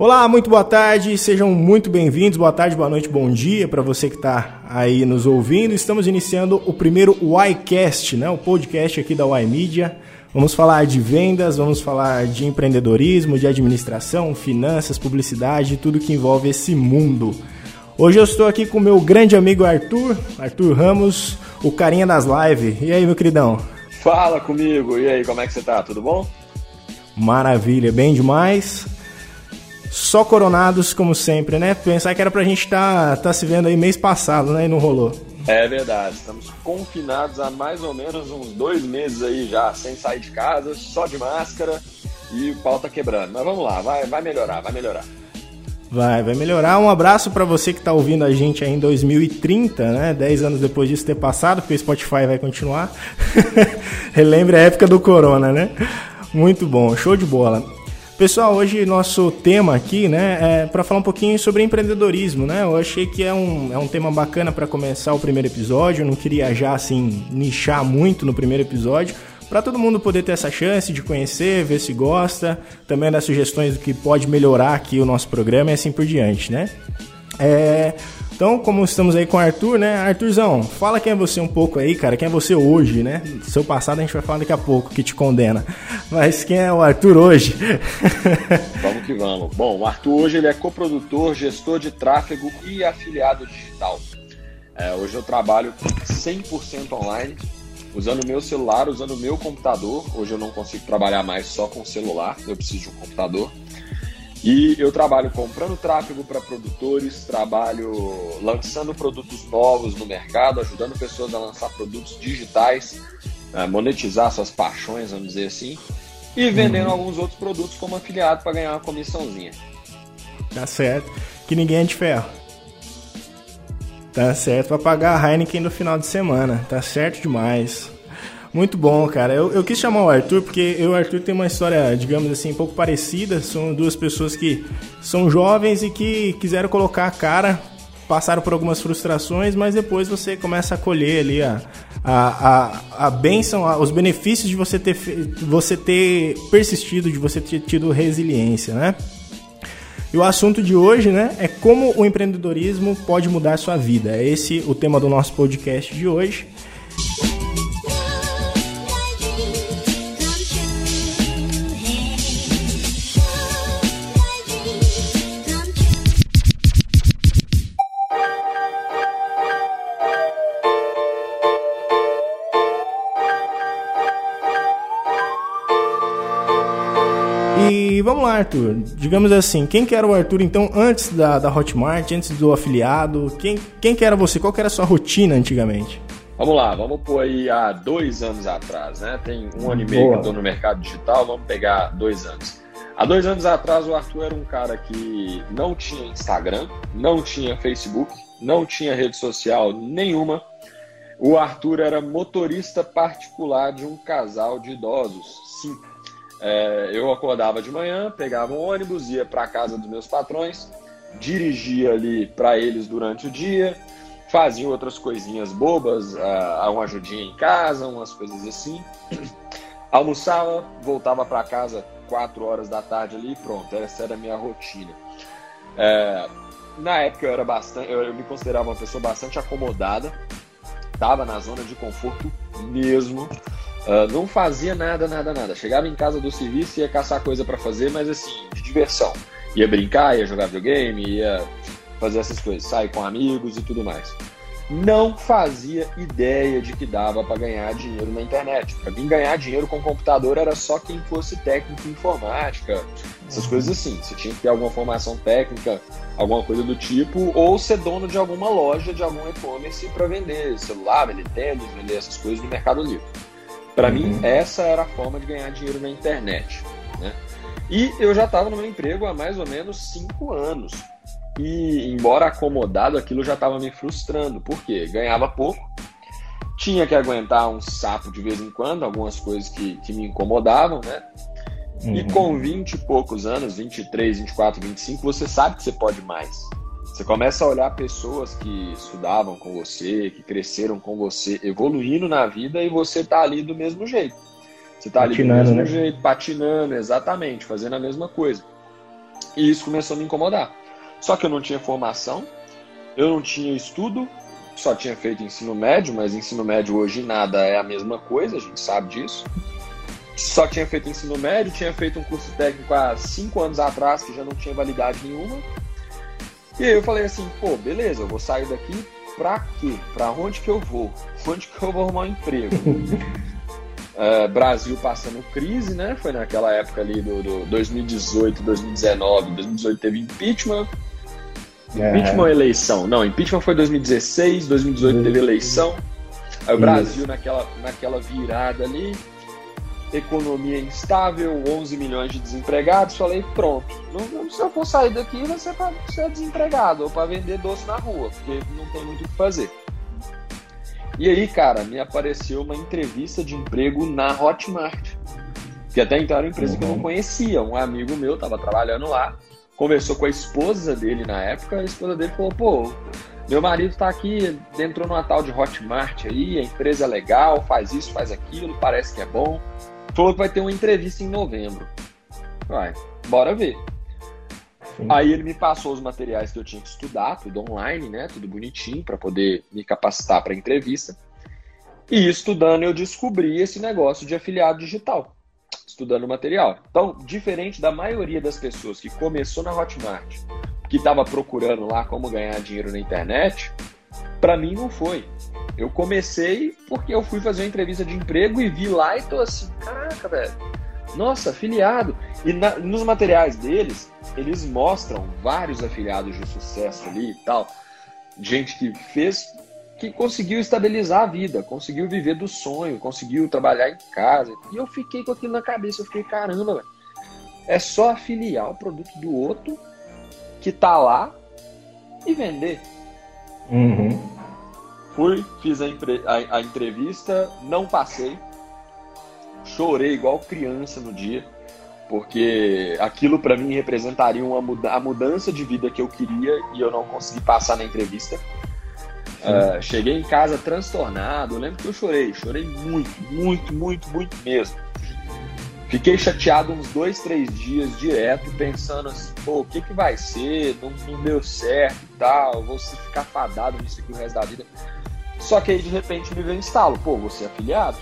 Olá, muito boa tarde, sejam muito bem-vindos. Boa tarde, boa noite, bom dia para você que está aí nos ouvindo. Estamos iniciando o primeiro YCast, né? o podcast aqui da Y Media. Vamos falar de vendas, vamos falar de empreendedorismo, de administração, finanças, publicidade, tudo que envolve esse mundo. Hoje eu estou aqui com meu grande amigo Arthur, Arthur Ramos, o carinha das lives. E aí, meu queridão? Fala comigo, e aí, como é que você tá? Tudo bom? Maravilha, bem demais. Só coronados, como sempre, né? Pensar que era pra gente estar tá, tá se vendo aí mês passado, né? E não rolou. É verdade, estamos confinados há mais ou menos uns dois meses aí já, sem sair de casa, só de máscara e o pau tá quebrando. Mas vamos lá, vai, vai melhorar, vai melhorar. Vai, vai melhorar. Um abraço para você que tá ouvindo a gente aí em 2030, né? Dez anos depois disso ter passado, porque o Spotify vai continuar. Relembre a época do Corona, né? Muito bom, show de bola. Pessoal, hoje nosso tema aqui, né, é para falar um pouquinho sobre empreendedorismo, né? Eu achei que é um, é um tema bacana para começar o primeiro episódio. Eu não queria já assim nichar muito no primeiro episódio, para todo mundo poder ter essa chance de conhecer, ver se gosta, também dar sugestões do que pode melhorar aqui o nosso programa e assim por diante, né? É, então, como estamos aí com o Arthur, né? Arthurzão, fala quem é você um pouco aí, cara. Quem é você hoje, né? Seu passado a gente vai falar daqui a pouco, que te condena. Mas quem é o Arthur hoje? vamos que vamos. Bom, o Arthur hoje ele é coprodutor, gestor de tráfego e afiliado digital. É, hoje eu trabalho 100% online, usando o meu celular, usando o meu computador. Hoje eu não consigo trabalhar mais só com celular, eu preciso de um computador. E eu trabalho comprando tráfego para produtores, trabalho lançando produtos novos no mercado, ajudando pessoas a lançar produtos digitais, monetizar suas paixões, vamos dizer assim, e vendendo uhum. alguns outros produtos como afiliado para ganhar uma comissãozinha. Tá certo. Que ninguém é de ferro. Tá certo para pagar a Heineken no final de semana. Tá certo demais. Muito bom, cara. Eu, eu quis chamar o Arthur porque eu e o Arthur tem uma história, digamos assim, um pouco parecida. São duas pessoas que são jovens e que quiseram colocar a cara, passaram por algumas frustrações, mas depois você começa a colher ali a, a, a, a benção, a, os benefícios de você ter, você ter persistido, de você ter tido resiliência, né? E o assunto de hoje, né, é como o empreendedorismo pode mudar sua vida. É esse o tema do nosso podcast de hoje. Arthur. Digamos assim, quem que era o Arthur, então, antes da, da Hotmart, antes do afiliado? Quem, quem que era você? Qual que era a sua rotina antigamente? Vamos lá, vamos pôr aí há dois anos atrás, né? Tem um ano e meio Boa. que eu tô no mercado digital, vamos pegar dois anos. Há dois anos atrás, o Arthur era um cara que não tinha Instagram, não tinha Facebook, não tinha rede social nenhuma. O Arthur era motorista particular de um casal de idosos, sim, é, eu acordava de manhã, pegava um ônibus, ia para casa dos meus patrões, dirigia ali para eles durante o dia, fazia outras coisinhas bobas, uh, uma ajudinha em casa, umas coisas assim. Almoçava, voltava para casa 4 horas da tarde ali, pronto, essa era a minha rotina. É, na época eu era bastante, eu, eu me considerava uma pessoa bastante acomodada, estava na zona de conforto mesmo. Uh, não fazia nada, nada, nada. Chegava em casa do serviço, ia caçar coisa para fazer, mas assim, de diversão. Ia brincar, ia jogar videogame, ia fazer essas coisas, sair com amigos e tudo mais. Não fazia ideia de que dava para ganhar dinheiro na internet. Para mim, ganhar dinheiro com computador era só quem fosse técnico em informática, essas coisas assim. Você tinha que ter alguma formação técnica, alguma coisa do tipo, ou ser dono de alguma loja, de algum e-commerce para vender celular, vender tênis, vender essas coisas no Mercado Livre. Para uhum. mim, essa era a forma de ganhar dinheiro na internet. Né? E eu já estava no meu emprego há mais ou menos cinco anos. E, embora acomodado, aquilo já estava me frustrando. Por quê? Ganhava pouco, tinha que aguentar um sapo de vez em quando, algumas coisas que, que me incomodavam, né? Uhum. E com 20 e poucos anos, 23, 24, 25, você sabe que você pode mais. Você começa a olhar pessoas que estudavam com você, que cresceram com você, evoluindo na vida e você tá ali do mesmo jeito. Você tá patinando, ali do mesmo né? jeito, patinando, exatamente, fazendo a mesma coisa. E isso começou a me incomodar. Só que eu não tinha formação, eu não tinha estudo, só tinha feito ensino médio, mas ensino médio hoje nada é a mesma coisa, a gente sabe disso. Só tinha feito ensino médio, tinha feito um curso técnico há cinco anos atrás que já não tinha validade nenhuma. E aí eu falei assim, pô, beleza, eu vou sair daqui pra quê? Pra onde que eu vou? Onde que eu vou arrumar um emprego? uh, Brasil passando crise, né? Foi naquela época ali do, do 2018, 2019. 2018 teve impeachment. É. Impeachment ou eleição? Não, impeachment foi 2016, 2018 teve eleição. Aí o Brasil naquela, naquela virada ali, economia instável, 11 milhões de desempregados. Falei, pronto, não, se eu for sair daqui, vai ser para ser desempregado ou para vender doce na rua, porque não tem muito o que fazer. E aí, cara, me apareceu uma entrevista de emprego na Hotmart, que até então era uma empresa uhum. que eu não uhum. conhecia. Um amigo meu estava trabalhando lá, conversou com a esposa dele na época, a esposa dele falou, pô, meu marido está aqui, entrou numa tal de Hotmart aí, a empresa é legal, faz isso, faz aquilo, parece que é bom. Falou que vai ter uma entrevista em novembro. Vai, bora ver. Sim. Aí ele me passou os materiais que eu tinha que estudar, tudo online, né? Tudo bonitinho para poder me capacitar para a entrevista. E estudando eu descobri esse negócio de afiliado digital, estudando material. Então, diferente da maioria das pessoas que começou na Hotmart, que estava procurando lá como ganhar dinheiro na internet, para mim não foi. Eu comecei porque eu fui fazer uma entrevista de emprego e vi lá e tô assim, caraca, velho. Nossa, afiliado. E na, nos materiais deles, eles mostram vários afiliados de sucesso ali e tal. Gente que fez, que conseguiu estabilizar a vida, conseguiu viver do sonho, conseguiu trabalhar em casa. E eu fiquei com aquilo na cabeça. Eu fiquei, caramba, velho. É só afiliar o produto do outro que tá lá e vender. Uhum. Fui, fiz a, a, a entrevista, não passei. Chorei igual criança no dia porque aquilo para mim representaria uma muda a mudança de vida que eu queria e eu não consegui passar na entrevista. Uh, cheguei em casa transtornado, eu lembro que eu chorei, chorei muito, muito, muito, muito mesmo. Fiquei chateado uns dois, três dias direto, pensando assim, pô, o que que vai ser? Não, não deu certo e tal, vou ficar fadado nisso aqui o resto da vida. Só que aí de repente me veio um instalo, pô, você é afiliado?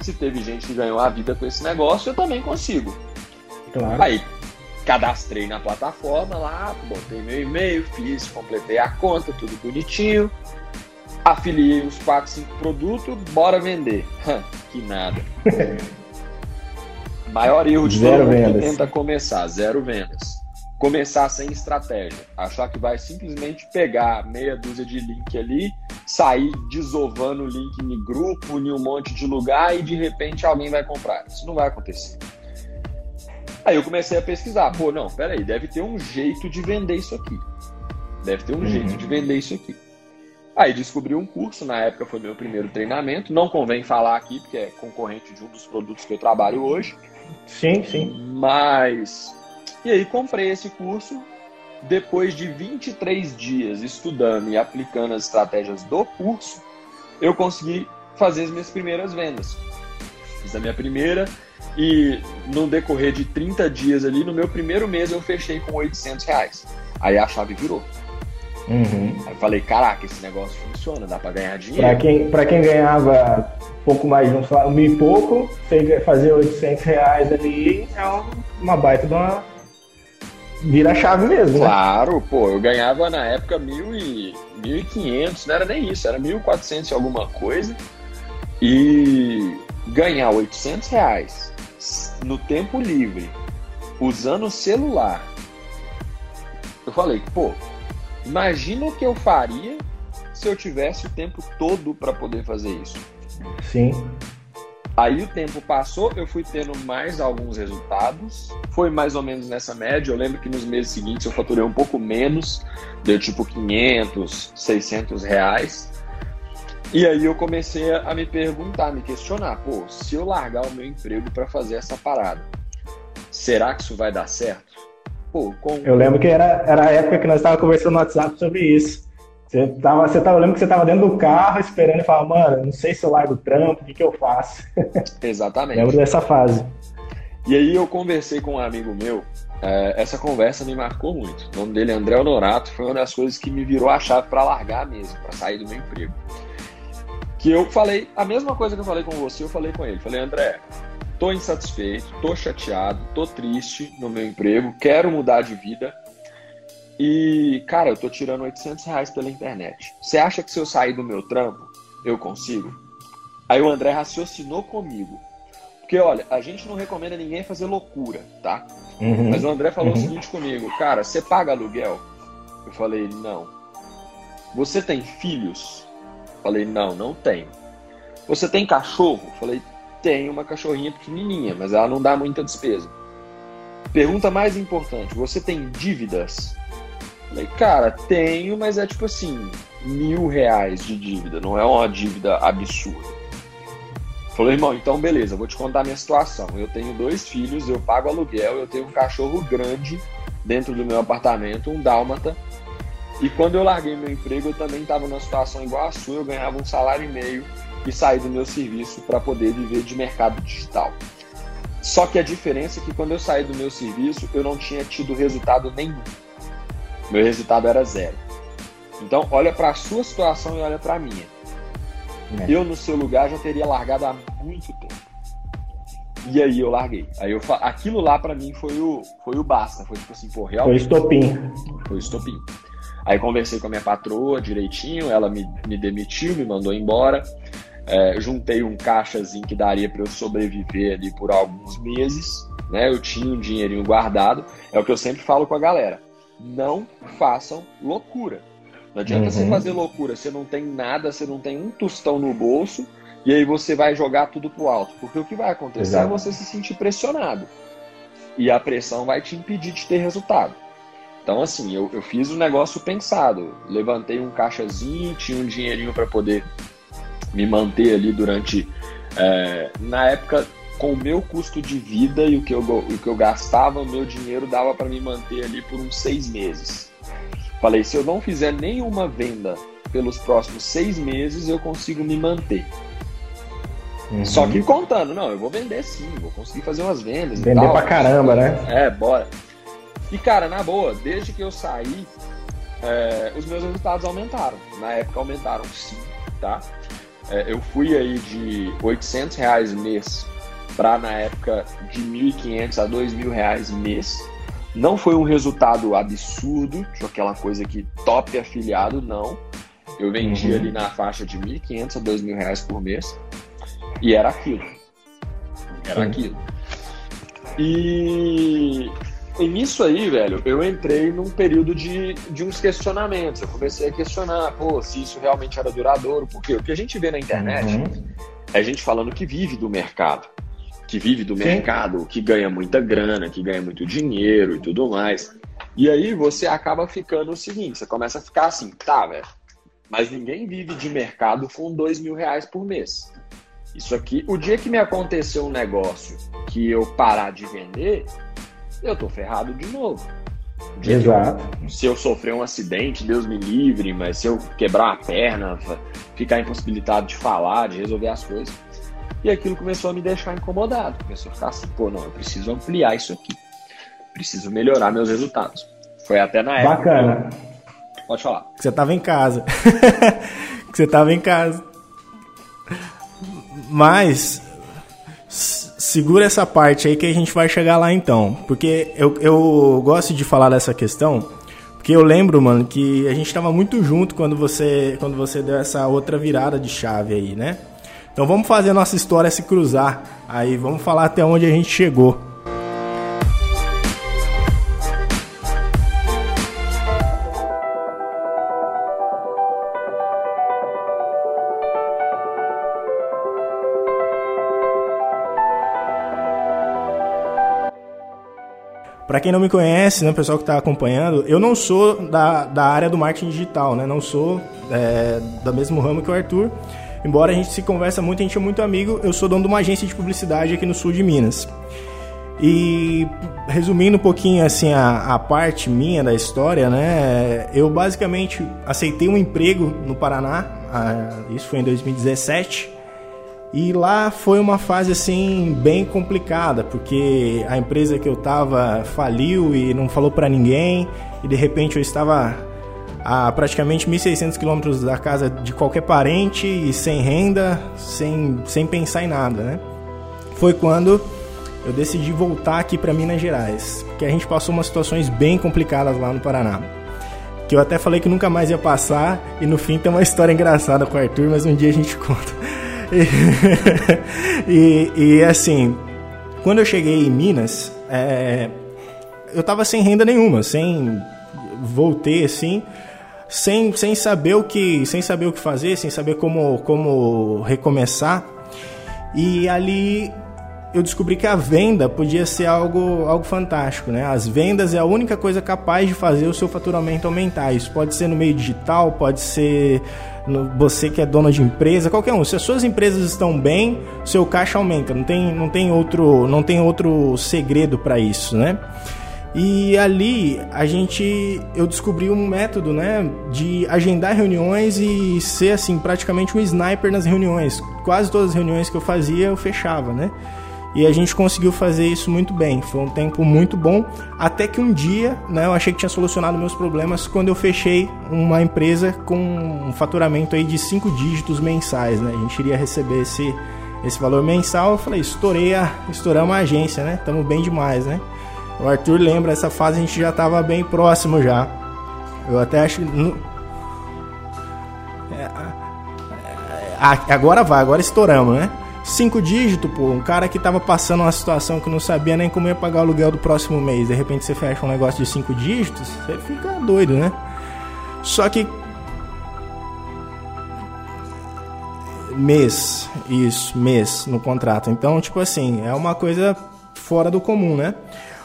Se teve gente que ganhou a vida com esse negócio, eu também consigo. Claro. Aí cadastrei na plataforma lá, botei meu e-mail, fiz, completei a conta, tudo bonitinho. Afiliei os 4, 5 produtos, bora vender. que nada. Maior erro de zero todo mundo que tenta começar, zero vendas. Começar sem estratégia. Achar que vai simplesmente pegar meia dúzia de link ali, sair desovando o link em grupo, em um monte de lugar e de repente alguém vai comprar. Isso não vai acontecer. Aí eu comecei a pesquisar. Pô, não, peraí, deve ter um jeito de vender isso aqui. Deve ter um uhum. jeito de vender isso aqui. Aí descobri um curso, na época foi meu primeiro treinamento. Não convém falar aqui, porque é concorrente de um dos produtos que eu trabalho hoje. Sim, sim. Mas. E aí comprei esse curso. Depois de 23 dias estudando e aplicando as estratégias do curso, eu consegui fazer as minhas primeiras vendas. Fiz a minha primeira, e no decorrer de 30 dias ali, no meu primeiro mês eu fechei com 800 reais. Aí a chave virou. Uhum. Aí eu falei, caraca, esse negócio funciona, dá pra ganhar dinheiro. Pra quem, pra quem ganhava pouco mais de um, um mil e pouco, fazer 800 reais ali é uma baita de uma... Vira a chave mesmo, né? Claro, pô, eu ganhava na época mil e... 1.500, não era nem isso, era 1.400 e alguma coisa. E ganhar 800 reais no tempo livre, usando o celular, eu falei, pô, imagina o que eu faria se eu tivesse o tempo todo para poder fazer isso. Sim. Aí o tempo passou, eu fui tendo mais alguns resultados. Foi mais ou menos nessa média. Eu lembro que nos meses seguintes eu faturei um pouco menos, deu tipo 500, 600 reais. E aí eu comecei a me perguntar, me questionar, pô, se eu largar o meu emprego para fazer essa parada, será que isso vai dar certo? Pô, com... Eu lembro que era, era a época que nós estávamos conversando no WhatsApp sobre isso. Você tava, você tava, eu lembro que você estava dentro do carro esperando e falava, mano, não sei se eu largo o trampo, o que, que eu faço? Exatamente. lembro dessa fase. E aí eu conversei com um amigo meu é, essa conversa me marcou muito. O nome dele é André Honorato, foi uma das coisas que me virou a chave para largar mesmo, para sair do meu emprego. Que eu falei, a mesma coisa que eu falei com você, eu falei com ele. Falei, André, tô insatisfeito, tô chateado, tô triste no meu emprego, quero mudar de vida. E, cara, eu tô tirando 800 reais pela internet. Você acha que se eu sair do meu trampo, eu consigo? Aí o André raciocinou comigo. Porque, olha, a gente não recomenda ninguém fazer loucura, tá? Uhum. Mas o André falou uhum. o seguinte comigo: Cara, você paga aluguel? Eu falei: Não. Você tem filhos? Eu falei: Não, não tenho. Você tem cachorro? Eu falei: Tenho uma cachorrinha pequenininha, mas ela não dá muita despesa. Pergunta mais importante: Você tem dívidas? Falei: Cara, tenho, mas é tipo assim: mil reais de dívida, não é uma dívida absurda. Falou, irmão, então beleza, vou te contar a minha situação. Eu tenho dois filhos, eu pago aluguel, eu tenho um cachorro grande dentro do meu apartamento, um dálmata. E quando eu larguei meu emprego, eu também estava numa situação igual a sua, eu ganhava um salário e meio e saí do meu serviço para poder viver de mercado digital. Só que a diferença é que quando eu saí do meu serviço, eu não tinha tido resultado nenhum. Meu resultado era zero. Então, olha para a sua situação e olha para a minha. É. Eu, no seu lugar, já teria largado há muito tempo. E aí eu larguei. Aí eu aquilo lá para mim foi o foi o basta, foi tipo assim, pô, realmente. Foi estopim. Foi estopim. Aí conversei com a minha patroa direitinho, ela me, me demitiu, me mandou embora. É, juntei um caixazinho que daria para eu sobreviver ali por alguns meses, né? Eu tinha um dinheirinho guardado. É o que eu sempre falo com a galera. Não façam loucura. Não adianta uhum. você fazer loucura, você não tem nada, você não tem um tostão no bolso, e aí você vai jogar tudo pro alto. Porque o que vai acontecer é Exato. é você se sentir pressionado. E a pressão vai te impedir de ter resultado. Então, assim, eu, eu fiz um negócio pensado. Levantei um caixazinho, tinha um dinheirinho para poder me manter ali durante. É, na época, com o meu custo de vida e o que eu, o que eu gastava, o meu dinheiro dava para me manter ali por uns seis meses. Falei, se eu não fizer nenhuma venda pelos próximos seis meses, eu consigo me manter. Uhum. Só que contando, não, eu vou vender sim, vou conseguir fazer umas vendas. Vender tal, pra caramba, né? É, bora. E cara, na boa, desde que eu saí, é, os meus resultados aumentaram. Na época aumentaram sim, tá? É, eu fui aí de 800 reais mês para na época de 1.500 a 2.000 reais mês. Não foi um resultado absurdo, aquela coisa que top afiliado, não. Eu vendi uhum. ali na faixa de 1.500 a 2.000 reais por mês. E era aquilo. Era Sim. aquilo. E, e nisso aí, velho, eu entrei num período de, de uns questionamentos. Eu comecei a questionar, pô, se isso realmente era duradouro. Porque o que a gente vê na internet uhum. é gente falando que vive do mercado que vive do Sim. mercado, que ganha muita grana, que ganha muito dinheiro e tudo mais. E aí você acaba ficando o seguinte, você começa a ficar assim, tá, velho, mas ninguém vive de mercado com dois mil reais por mês. Isso aqui, o dia que me aconteceu um negócio que eu parar de vender, eu tô ferrado de novo. Exato. Eu, se eu sofrer um acidente, Deus me livre, mas se eu quebrar a perna, ficar impossibilitado de falar, de resolver as coisas, e aquilo começou a me deixar incomodado. Começou a ficar assim, pô, não, eu preciso ampliar isso aqui. Preciso melhorar meus resultados. Foi até na época. Bacana. Pode falar. Que você tava em casa. que você tava em casa. Mas segura essa parte aí que a gente vai chegar lá então. Porque eu, eu gosto de falar dessa questão. Porque eu lembro, mano, que a gente tava muito junto quando você, quando você deu essa outra virada de chave aí, né? Então vamos fazer a nossa história se cruzar. Aí vamos falar até onde a gente chegou. Para quem não me conhece, né, pessoal que está acompanhando, eu não sou da, da área do marketing digital, né? Não sou é, do mesmo ramo que o Arthur. Embora a gente se conversa muito, a gente é muito amigo, eu sou dono de uma agência de publicidade aqui no sul de Minas. E resumindo um pouquinho assim a, a, parte minha da história, né? Eu basicamente aceitei um emprego no Paraná, isso foi em 2017. E lá foi uma fase assim bem complicada, porque a empresa que eu estava faliu e não falou para ninguém, e de repente eu estava a praticamente 1.600 quilômetros da casa de qualquer parente e sem renda, sem, sem pensar em nada, né? Foi quando eu decidi voltar aqui para Minas Gerais, porque a gente passou umas situações bem complicadas lá no Paraná. Que eu até falei que nunca mais ia passar, e no fim tem uma história engraçada com o Arthur, mas um dia a gente conta. E, e, e assim, quando eu cheguei em Minas, é, eu tava sem renda nenhuma, sem voltei assim, sem, sem saber o que sem saber o que fazer, sem saber como como recomeçar. E ali eu descobri que a venda podia ser algo, algo fantástico, né? As vendas é a única coisa capaz de fazer o seu faturamento aumentar. Isso pode ser no meio digital, pode ser no, você que é dono de empresa, qualquer um. Se as suas empresas estão bem, seu caixa aumenta. Não tem, não tem outro, não tem outro segredo para isso, né? E ali a gente eu descobri um método, né, de agendar reuniões e ser assim praticamente um sniper nas reuniões. Quase todas as reuniões que eu fazia eu fechava, né? E a gente conseguiu fazer isso muito bem. Foi um tempo muito bom, até que um dia, né, eu achei que tinha solucionado meus problemas quando eu fechei uma empresa com um faturamento aí de cinco dígitos mensais, né? A gente iria receber esse esse valor mensal. Eu falei, estourei a, estouramos a agência, né? Tamo bem demais, né? O Arthur lembra, essa fase a gente já estava bem próximo já. Eu até acho que. É, agora vai, agora estouramos, né? Cinco dígitos, pô, um cara que tava passando uma situação que não sabia nem como ia pagar o aluguel do próximo mês, de repente você fecha um negócio de cinco dígitos, você fica doido, né? Só que. Mês, isso, mês no contrato. Então, tipo assim, é uma coisa fora do comum, né?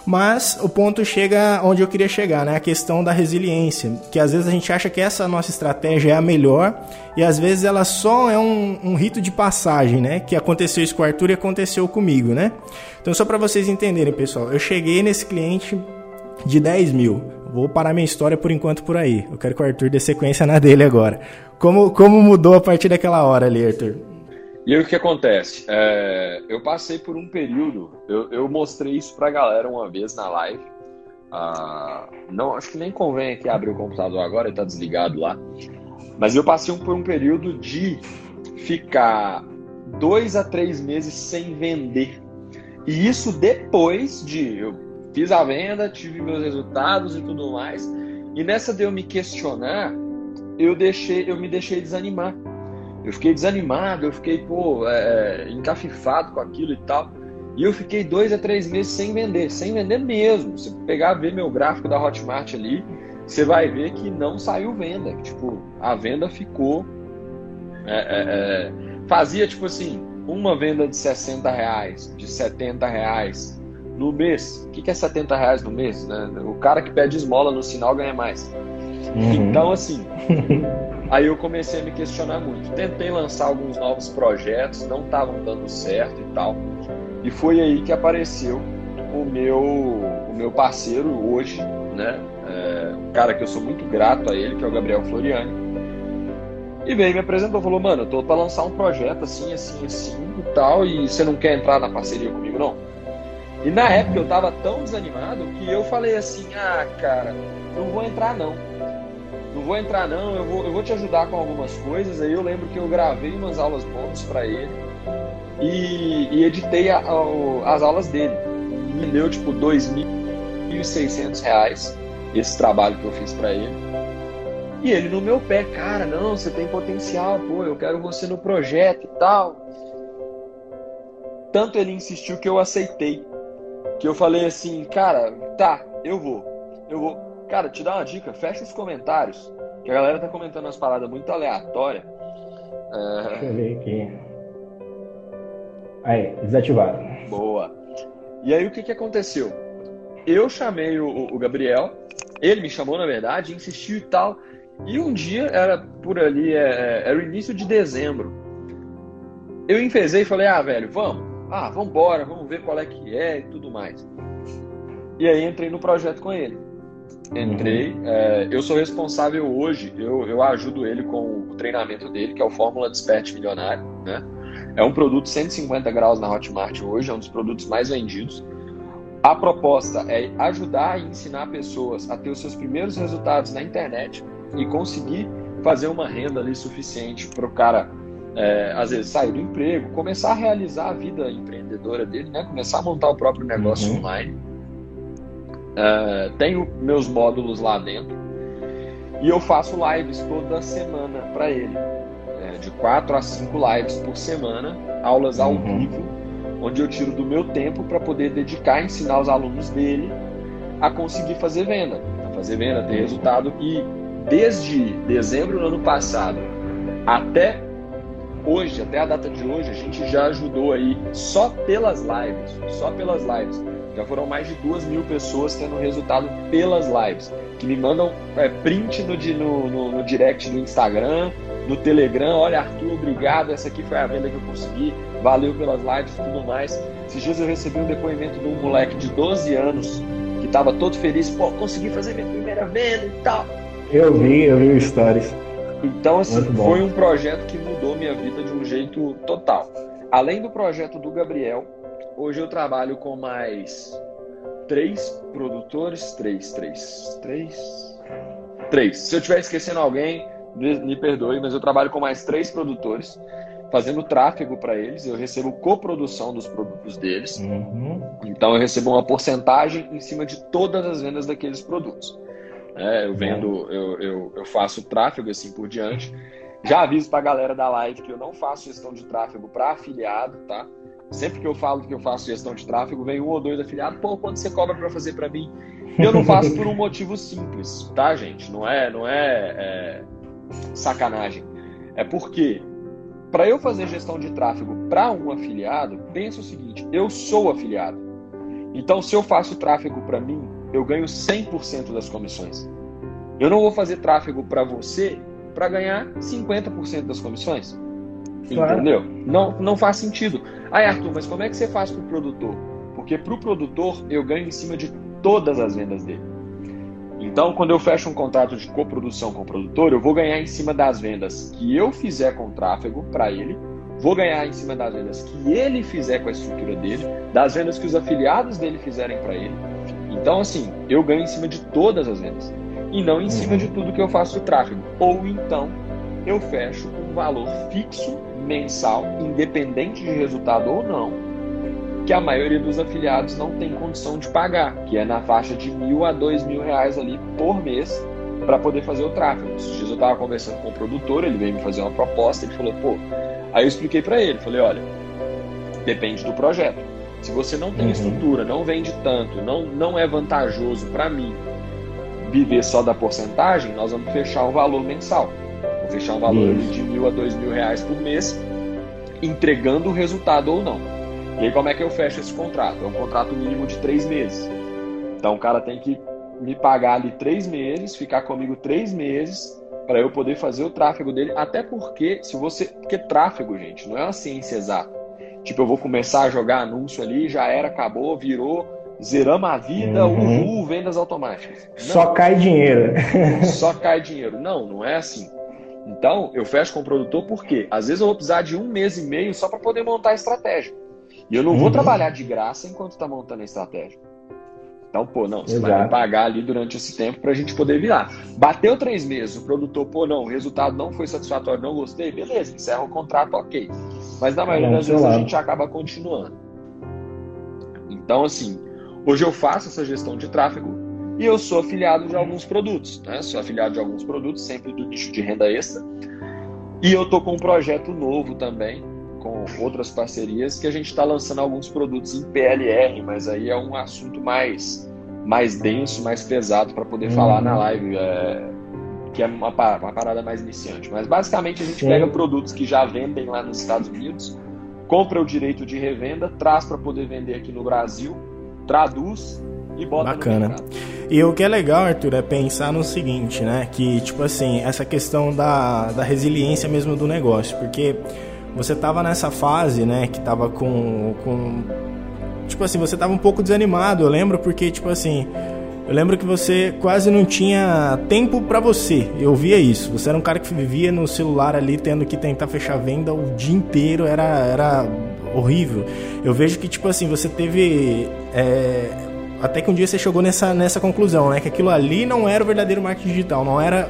Mas o ponto chega onde eu queria chegar, né? A questão da resiliência. Que às vezes a gente acha que essa nossa estratégia é a melhor e às vezes ela só é um, um rito de passagem, né? Que aconteceu isso com o Arthur e aconteceu comigo, né? Então, só para vocês entenderem, pessoal, eu cheguei nesse cliente de 10 mil. Vou parar minha história por enquanto por aí. Eu quero que o Arthur dê sequência na dele agora. Como, como mudou a partir daquela hora ali, Arthur? E aí o que acontece? É, eu passei por um período, eu, eu mostrei isso pra galera uma vez na live. Ah, não, acho que nem convém aqui abrir o computador agora, ele tá desligado lá. Mas eu passei por um período de ficar dois a três meses sem vender. E isso depois de eu fiz a venda, tive meus resultados e tudo mais. E nessa de eu me questionar, eu deixei, eu me deixei desanimar. Eu fiquei desanimado, eu fiquei, pô, é, é, encafifado com aquilo e tal. E eu fiquei dois a três meses sem vender, sem vender mesmo. Se pegar ver meu gráfico da Hotmart ali, você vai ver que não saiu venda. Tipo, a venda ficou. É, é, é fazia tipo assim, uma venda de 60 reais, de 70 reais no mês. O que, é 70 reais no mês? Né? O cara que pede esmola no sinal ganha mais. Uhum. Então, assim, Aí eu comecei a me questionar muito. Tentei lançar alguns novos projetos, não estavam dando certo e tal. E foi aí que apareceu o meu, o meu parceiro hoje, né? É, um cara que eu sou muito grato a ele, que é o Gabriel Floriani. E veio me apresentou, falou, mano, eu tô pra lançar um projeto assim, assim, assim e tal, e você não quer entrar na parceria comigo, não? E na época eu tava tão desanimado que eu falei assim, ah, cara, não vou entrar não não vou entrar não, eu vou, eu vou te ajudar com algumas coisas. Aí eu lembro que eu gravei umas aulas bônus para ele e, e editei a, a, as aulas dele. Me deu tipo 2.600 reais esse trabalho que eu fiz para ele. E ele no meu pé, cara, não, você tem potencial, pô, eu quero você no projeto e tal. Tanto ele insistiu que eu aceitei. Que eu falei assim, cara, tá, eu vou. Eu vou Cara, te dá uma dica, fecha os comentários, que a galera tá comentando umas paradas muito aleatórias. É... Deixa eu ver aqui. Aí, desativado. Boa. E aí o que que aconteceu? Eu chamei o, o Gabriel, ele me chamou na verdade, insistiu e tal. E um dia, era por ali, é, é era o início de dezembro. Eu enfezei e falei, ah, velho, vamos. Ah, vamos embora, vamos ver qual é que é e tudo mais. E aí entrei no projeto com ele entrei. Uhum. É, eu sou responsável hoje, eu, eu ajudo ele com o treinamento dele, que é o Fórmula Desperte Milionário, né? É um produto 150 graus na Hotmart hoje, é um dos produtos mais vendidos. A proposta é ajudar e ensinar pessoas a ter os seus primeiros resultados na internet e conseguir fazer uma renda ali suficiente para o cara, é, às vezes, sair do emprego, começar a realizar a vida empreendedora dele, né? começar a montar o próprio negócio uhum. online. É, tenho meus módulos lá dentro e eu faço lives toda semana para ele, é, de quatro a cinco lives por semana, aulas ao uhum. vivo, onde eu tiro do meu tempo para poder dedicar a ensinar os alunos dele a conseguir fazer venda, a fazer venda, ter resultado e desde dezembro do ano passado até hoje, até a data de hoje, a gente já ajudou aí só pelas lives, só pelas lives. Já foram mais de duas mil pessoas tendo resultado pelas lives, que me mandam é, print no, no, no, no direct do Instagram, no Telegram. Olha, Arthur, obrigado. Essa aqui foi a venda que eu consegui. Valeu pelas lives e tudo mais. Esses dias eu recebi um depoimento de um moleque de 12 anos que estava todo feliz. Pô, consegui fazer minha primeira venda e tal. Eu vi, eu vi o Stories. Então, assim, foi um projeto que mudou minha vida de um jeito total. Além do projeto do Gabriel, hoje eu trabalho com mais três produtores. Três, três, três. Três. Se eu estiver esquecendo alguém, me perdoe, mas eu trabalho com mais três produtores, fazendo tráfego para eles. Eu recebo coprodução dos produtos deles. Uhum. Então eu recebo uma porcentagem em cima de todas as vendas daqueles produtos. É, eu vendo, eu, eu, eu faço tráfego assim por diante. Já aviso para a galera da live que eu não faço gestão de tráfego para afiliado, tá? Sempre que eu falo que eu faço gestão de tráfego, vem um ou dois afiliados, pô, quanto você cobra para fazer para mim? Eu não faço por um motivo simples, tá, gente? Não é, não é, é sacanagem. É porque para eu fazer gestão de tráfego para um afiliado, pensa o seguinte: eu sou afiliado. Então, se eu faço tráfego para mim, eu ganho 100% das comissões. Eu não vou fazer tráfego para você para ganhar 50% das comissões. Entendeu? Não, não faz sentido. Aí, Arthur, mas como é que você faz para o produtor? Porque para o produtor eu ganho em cima de todas as vendas dele. Então, quando eu fecho um contrato de coprodução com o produtor, eu vou ganhar em cima das vendas que eu fizer com tráfego para ele, vou ganhar em cima das vendas que ele fizer com a estrutura dele, das vendas que os afiliados dele fizerem para ele então, assim, eu ganho em cima de todas as vendas e não em cima de tudo que eu faço de tráfego. Ou então, eu fecho um valor fixo mensal, independente de resultado ou não, que a maioria dos afiliados não tem condição de pagar, que é na faixa de mil a dois mil reais ali por mês para poder fazer o tráfego. Esses dias eu estava conversando com o produtor, ele veio me fazer uma proposta, ele falou, pô, aí eu expliquei para ele, falei, olha, depende do projeto. Se você não tem uhum. estrutura, não vende tanto, não, não é vantajoso para mim viver só da porcentagem, nós vamos fechar um valor mensal. Fechar um valor Isso. de mil a dois mil reais por mês, entregando o resultado ou não. E aí como é que eu fecho esse contrato? É um contrato mínimo de três meses. Então o cara tem que me pagar ali três meses, ficar comigo três meses para eu poder fazer o tráfego dele. Até porque se você, porque tráfego, gente, não é uma ciência exata. Tipo, eu vou começar a jogar anúncio ali, já era, acabou, virou, zeramos a vida, uhum. uhul, vendas automáticas. Não, só cai dinheiro. só cai dinheiro. Não, não é assim. Então, eu fecho com o produtor porque às vezes eu vou precisar de um mês e meio só para poder montar a estratégia. E eu não uhum. vou trabalhar de graça enquanto está montando a estratégia. Então, pô, não, você Exato. vai pagar ali durante esse tempo para a gente poder virar. Bateu três meses, o produtor, pô, não, o resultado não foi satisfatório, não gostei, beleza, encerra o contrato, ok. Mas na maioria das vezes a gente acaba continuando. Então, assim, hoje eu faço essa gestão de tráfego e eu sou afiliado de alguns produtos, né? Sou afiliado de alguns produtos, sempre do nicho de renda extra. E eu tô com um projeto novo também, com outras parcerias que a gente está lançando alguns produtos em PLR, mas aí é um assunto mais, mais denso, mais pesado para poder falar na uhum. live, é, que é uma, uma parada mais iniciante. Mas basicamente a gente Sim. pega produtos que já vendem lá nos Estados Unidos, compra o direito de revenda, traz para poder vender aqui no Brasil, traduz e bota Bacana. E o que é legal, Arthur, é pensar no seguinte, né? Que, tipo assim, essa questão da, da resiliência mesmo do negócio. Porque você tava nessa fase, né, que tava com, com tipo assim, você tava um pouco desanimado, eu lembro porque tipo assim, eu lembro que você quase não tinha tempo para você. Eu via isso. Você era um cara que vivia no celular ali, tendo que tentar fechar venda o dia inteiro. Era, era horrível. Eu vejo que, tipo assim, você teve. É, até que um dia você chegou nessa, nessa conclusão, né? Que aquilo ali não era o verdadeiro marketing digital, não era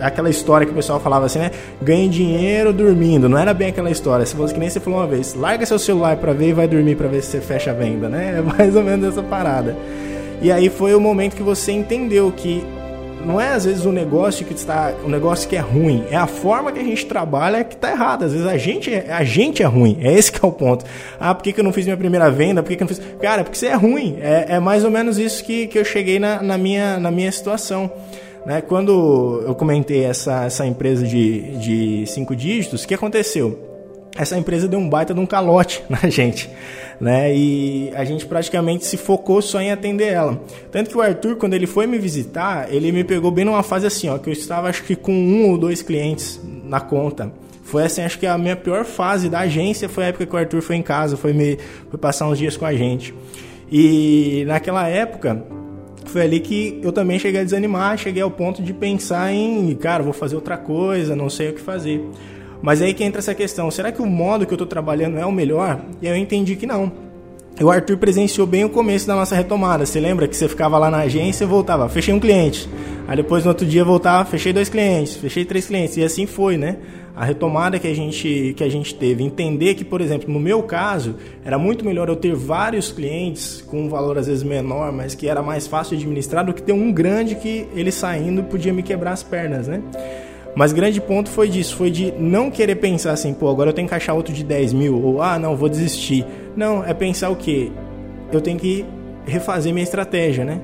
aquela história que o pessoal falava assim, né? Ganhe dinheiro dormindo. Não era bem aquela história. Se fosse que nem você falou uma vez, larga seu celular para ver e vai dormir para ver se você fecha a venda, né? É mais ou menos essa parada. E aí foi o momento que você entendeu que não é às vezes o negócio que está, o negócio que é ruim, é a forma que a gente trabalha que está errada. Às vezes a gente, é, a gente é ruim. É esse que é o ponto. Ah, por que, que eu não fiz minha primeira venda? Por que, que eu não fiz? Cara, porque você é ruim. É, é mais ou menos isso que, que eu cheguei na, na, minha, na minha situação. Né? Quando eu comentei essa, essa empresa de, de cinco dígitos, o que aconteceu? Essa empresa deu um baita de um calote na gente né? E a gente praticamente se focou só em atender ela. Tanto que o Arthur, quando ele foi me visitar, ele me pegou bem numa fase assim, ó, que eu estava acho que com um ou dois clientes na conta. Foi assim, acho que a minha pior fase da agência foi a época que o Arthur foi em casa, foi me foi passar uns dias com a gente. E naquela época, foi ali que eu também cheguei a desanimar, cheguei ao ponto de pensar em, cara, vou fazer outra coisa, não sei o que fazer. Mas aí que entra essa questão: será que o modo que eu estou trabalhando é o melhor? E eu entendi que não. O Arthur presenciou bem o começo da nossa retomada. Você lembra que você ficava lá na agência e voltava, fechei um cliente. Aí depois no outro dia voltava, fechei dois clientes, fechei três clientes. E assim foi, né? A retomada que a gente, que a gente teve. Entender que, por exemplo, no meu caso, era muito melhor eu ter vários clientes com um valor às vezes menor, mas que era mais fácil de administrar do que ter um grande que ele saindo podia me quebrar as pernas, né? Mas grande ponto foi disso, foi de não querer pensar assim, pô, agora eu tenho que achar outro de 10 mil, ou ah, não, vou desistir. Não, é pensar o quê? Eu tenho que refazer minha estratégia, né?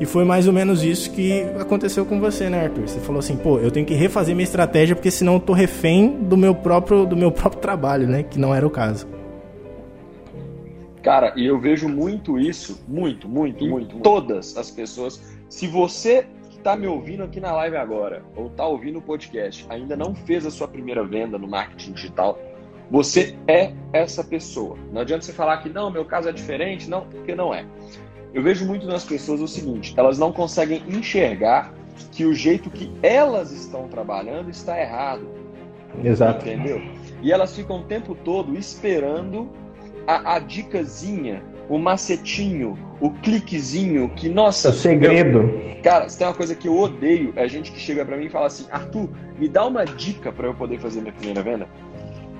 E foi mais ou menos isso que aconteceu com você, né, Arthur? Você falou assim, pô, eu tenho que refazer minha estratégia porque senão eu tô refém do meu próprio, do meu próprio trabalho, né? Que não era o caso. Cara, e eu vejo muito isso, muito, muito, muito. Todas as pessoas. Se você está me ouvindo aqui na live agora, ou está ouvindo o podcast, ainda não fez a sua primeira venda no marketing digital, você é essa pessoa. Não adianta você falar que não, meu caso é diferente, não, porque não é. Eu vejo muito nas pessoas o seguinte: elas não conseguem enxergar que o jeito que elas estão trabalhando está errado. Exato. Entendeu? E elas ficam o tempo todo esperando a, a dicasinha o macetinho, o cliquezinho que, nossa. O segredo. Eu, cara, se tem uma coisa que eu odeio, é a gente que chega para mim e fala assim: Arthur, me dá uma dica para eu poder fazer minha primeira venda.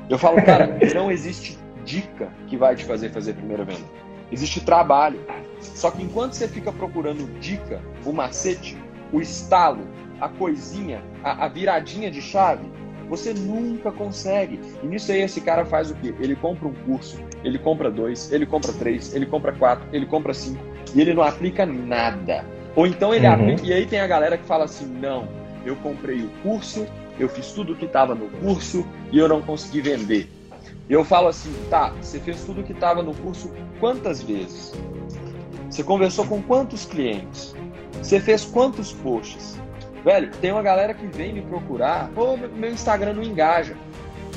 Eu falo, cara, não existe dica que vai te fazer fazer a primeira venda. Existe trabalho. Só que enquanto você fica procurando dica, o macete, o estalo, a coisinha, a, a viradinha de chave, você nunca consegue. E nisso aí esse cara faz o quê? Ele compra um curso, ele compra dois, ele compra três, ele compra quatro, ele compra cinco e ele não aplica nada. Ou então ele uhum. aplica. E aí tem a galera que fala assim: não, eu comprei o curso, eu fiz tudo o que estava no curso e eu não consegui vender. Eu falo assim: tá, você fez tudo o que estava no curso quantas vezes? Você conversou com quantos clientes? Você fez quantos posts? Velho, tem uma galera que vem me procurar, pô, meu Instagram não engaja.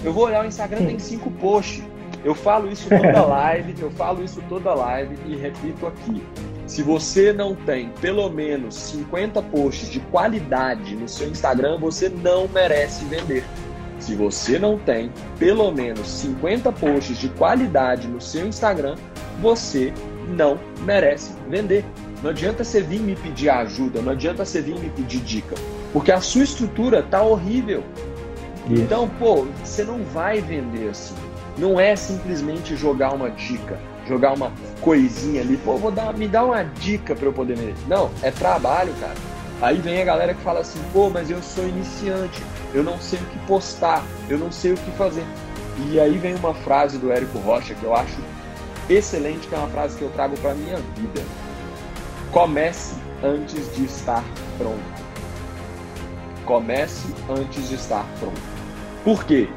Eu vou olhar o Instagram, tem cinco posts. Eu falo isso toda live, eu falo isso toda live e repito aqui. Se você não tem pelo menos 50 posts de qualidade no seu Instagram, você não merece vender. Se você não tem pelo menos 50 posts de qualidade no seu Instagram, você não merece vender. Não adianta você vir me pedir ajuda, não adianta você vir me pedir dica, porque a sua estrutura tá horrível. Isso. Então, pô, você não vai vender assim. Não é simplesmente jogar uma dica, jogar uma coisinha ali, pô, vou dar, me dá uma dica para eu poder vender. Não, é trabalho, cara. Aí vem a galera que fala assim, pô, mas eu sou iniciante, eu não sei o que postar, eu não sei o que fazer. E aí vem uma frase do Érico Rocha que eu acho excelente, que é uma frase que eu trago para minha vida. Comece antes de estar pronto. Comece antes de estar pronto. Por quê?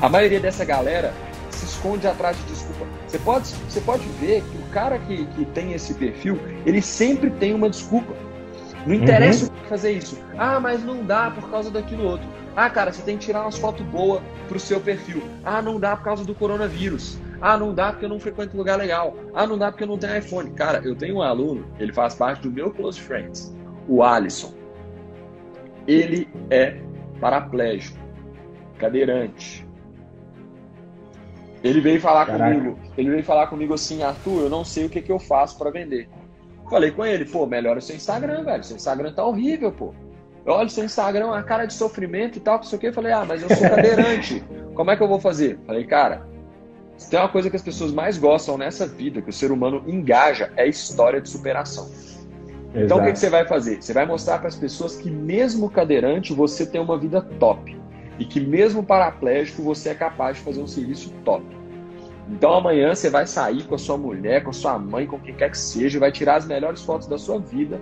A maioria dessa galera se esconde atrás de desculpa. Você pode, você pode ver que o cara que, que tem esse perfil, ele sempre tem uma desculpa. Não interessa uhum. fazer isso. Ah, mas não dá por causa daquilo outro. Ah, cara, você tem que tirar umas fotos boas pro seu perfil. Ah, não dá por causa do coronavírus. Ah, não dá porque eu não frequento lugar legal. Ah, não dá porque eu não tenho iPhone. Cara, eu tenho um aluno, ele faz parte do meu close friends, o Alisson. Ele é paraplégico, cadeirante. Ele veio falar Caraca. comigo, ele veio falar comigo assim, Arthur, eu não sei o que, que eu faço para vender. Falei com ele, pô, melhora o seu Instagram, velho. Seu Instagram tá horrível, pô. Olha o seu Instagram, a cara de sofrimento e tal, não sei o que. Eu falei, ah, mas eu sou cadeirante. Como é que eu vou fazer? Falei, cara, se tem uma coisa que as pessoas mais gostam nessa vida, que o ser humano engaja, é a história de superação. Exato. Então o que, que você vai fazer? Você vai mostrar para as pessoas que mesmo cadeirante você tem uma vida top. E que mesmo paraplégico você é capaz de fazer um serviço top. Então amanhã você vai sair com a sua mulher, com a sua mãe, com quem quer que seja, vai tirar as melhores fotos da sua vida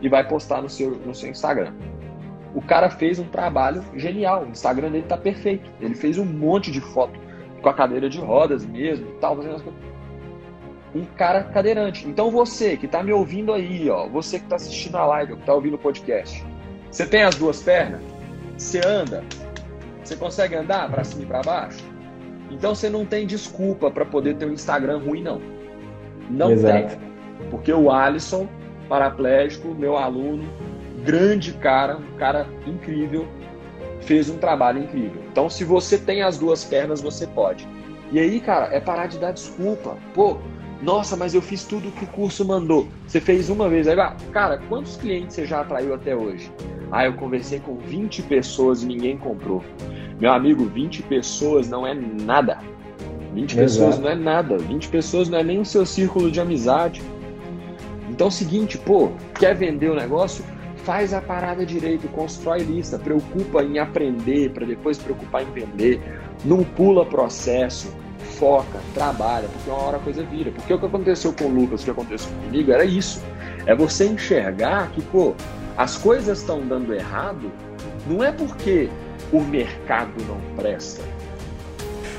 e vai postar no seu, no seu Instagram. O cara fez um trabalho genial, o Instagram dele tá perfeito. Ele fez um monte de foto com a cadeira de rodas mesmo, tal, fazendo as coisas. Um cara cadeirante. Então você que está me ouvindo aí, ó, você que está assistindo a live, ou que está ouvindo o podcast, você tem as duas pernas? Você anda? Você consegue andar para cima e para baixo? Então você não tem desculpa para poder ter um Instagram ruim, não. Não Exato. tem. Porque o Alisson, paraplégico, meu aluno, grande cara, um cara incrível, fez um trabalho incrível. Então, se você tem as duas pernas, você pode. E aí, cara, é parar de dar desculpa. Pô, nossa, mas eu fiz tudo que o curso mandou. Você fez uma vez. Aí, cara, quantos clientes você já atraiu até hoje? Ah, eu conversei com 20 pessoas e ninguém comprou. Meu amigo, 20 pessoas não é nada. 20 Exato. pessoas não é nada. 20 pessoas não é nem o seu círculo de amizade. Então é o seguinte, pô, quer vender o negócio? Faz a parada direito, constrói lista, preocupa em aprender para depois preocupar em vender, não pula processo, foca, trabalha, porque uma hora a coisa vira. Porque o que aconteceu com o Lucas, o que aconteceu comigo era isso. É você enxergar que, pô, as coisas estão dando errado, não é porque o mercado não presta.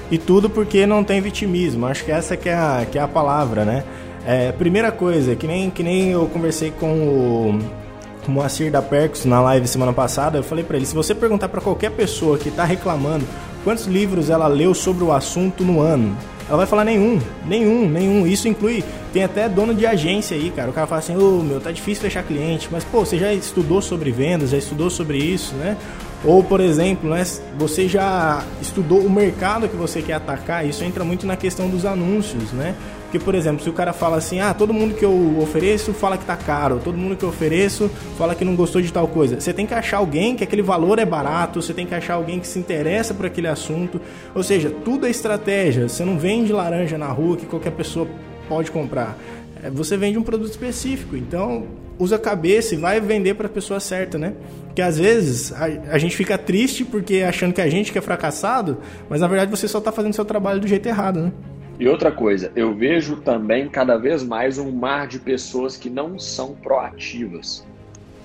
E tudo porque não tem vitimismo. Acho que essa que é a, que é a palavra, né? É, primeira coisa, que nem, que nem eu conversei com o o Moacir da Percos na live semana passada, eu falei para ele, se você perguntar para qualquer pessoa que está reclamando quantos livros ela leu sobre o assunto no ano, ela vai falar nenhum, nenhum, nenhum. Isso inclui, tem até dono de agência aí, cara. O cara fala assim, ô oh, meu, tá difícil fechar cliente, mas pô, você já estudou sobre vendas, já estudou sobre isso, né? Ou, por exemplo, né, você já estudou o mercado que você quer atacar, isso entra muito na questão dos anúncios, né? Porque, por exemplo, se o cara fala assim, ah, todo mundo que eu ofereço fala que tá caro, todo mundo que eu ofereço fala que não gostou de tal coisa. Você tem que achar alguém que aquele valor é barato, você tem que achar alguém que se interessa por aquele assunto. Ou seja, tudo é estratégia. Você não vende laranja na rua que qualquer pessoa pode comprar. É, você vende um produto específico. Então, usa a cabeça e vai vender para a pessoa certa, né? Porque às vezes a, a, gente fica triste porque achando que a gente que é fracassado, mas na verdade você só está fazendo seu trabalho do jeito errado, né? E outra coisa, eu vejo também cada vez mais um mar de pessoas que não são proativas.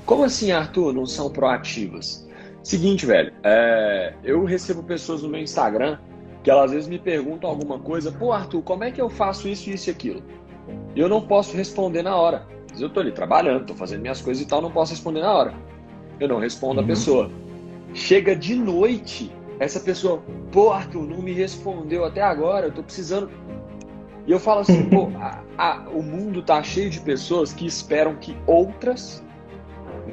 Como assim, Arthur, não são proativas? Seguinte, velho, é, eu recebo pessoas no meu Instagram que elas às vezes me perguntam alguma coisa, pô, Arthur, como é que eu faço isso, isso e aquilo? Eu não posso responder na hora. Eu tô ali trabalhando, tô fazendo minhas coisas e tal, não posso responder na hora. Eu não respondo uhum. a pessoa. Chega de noite, essa pessoa, pô, Arthur, não me respondeu até agora, eu tô precisando. E eu falo assim, pô, a, a, o mundo tá cheio de pessoas que esperam que outras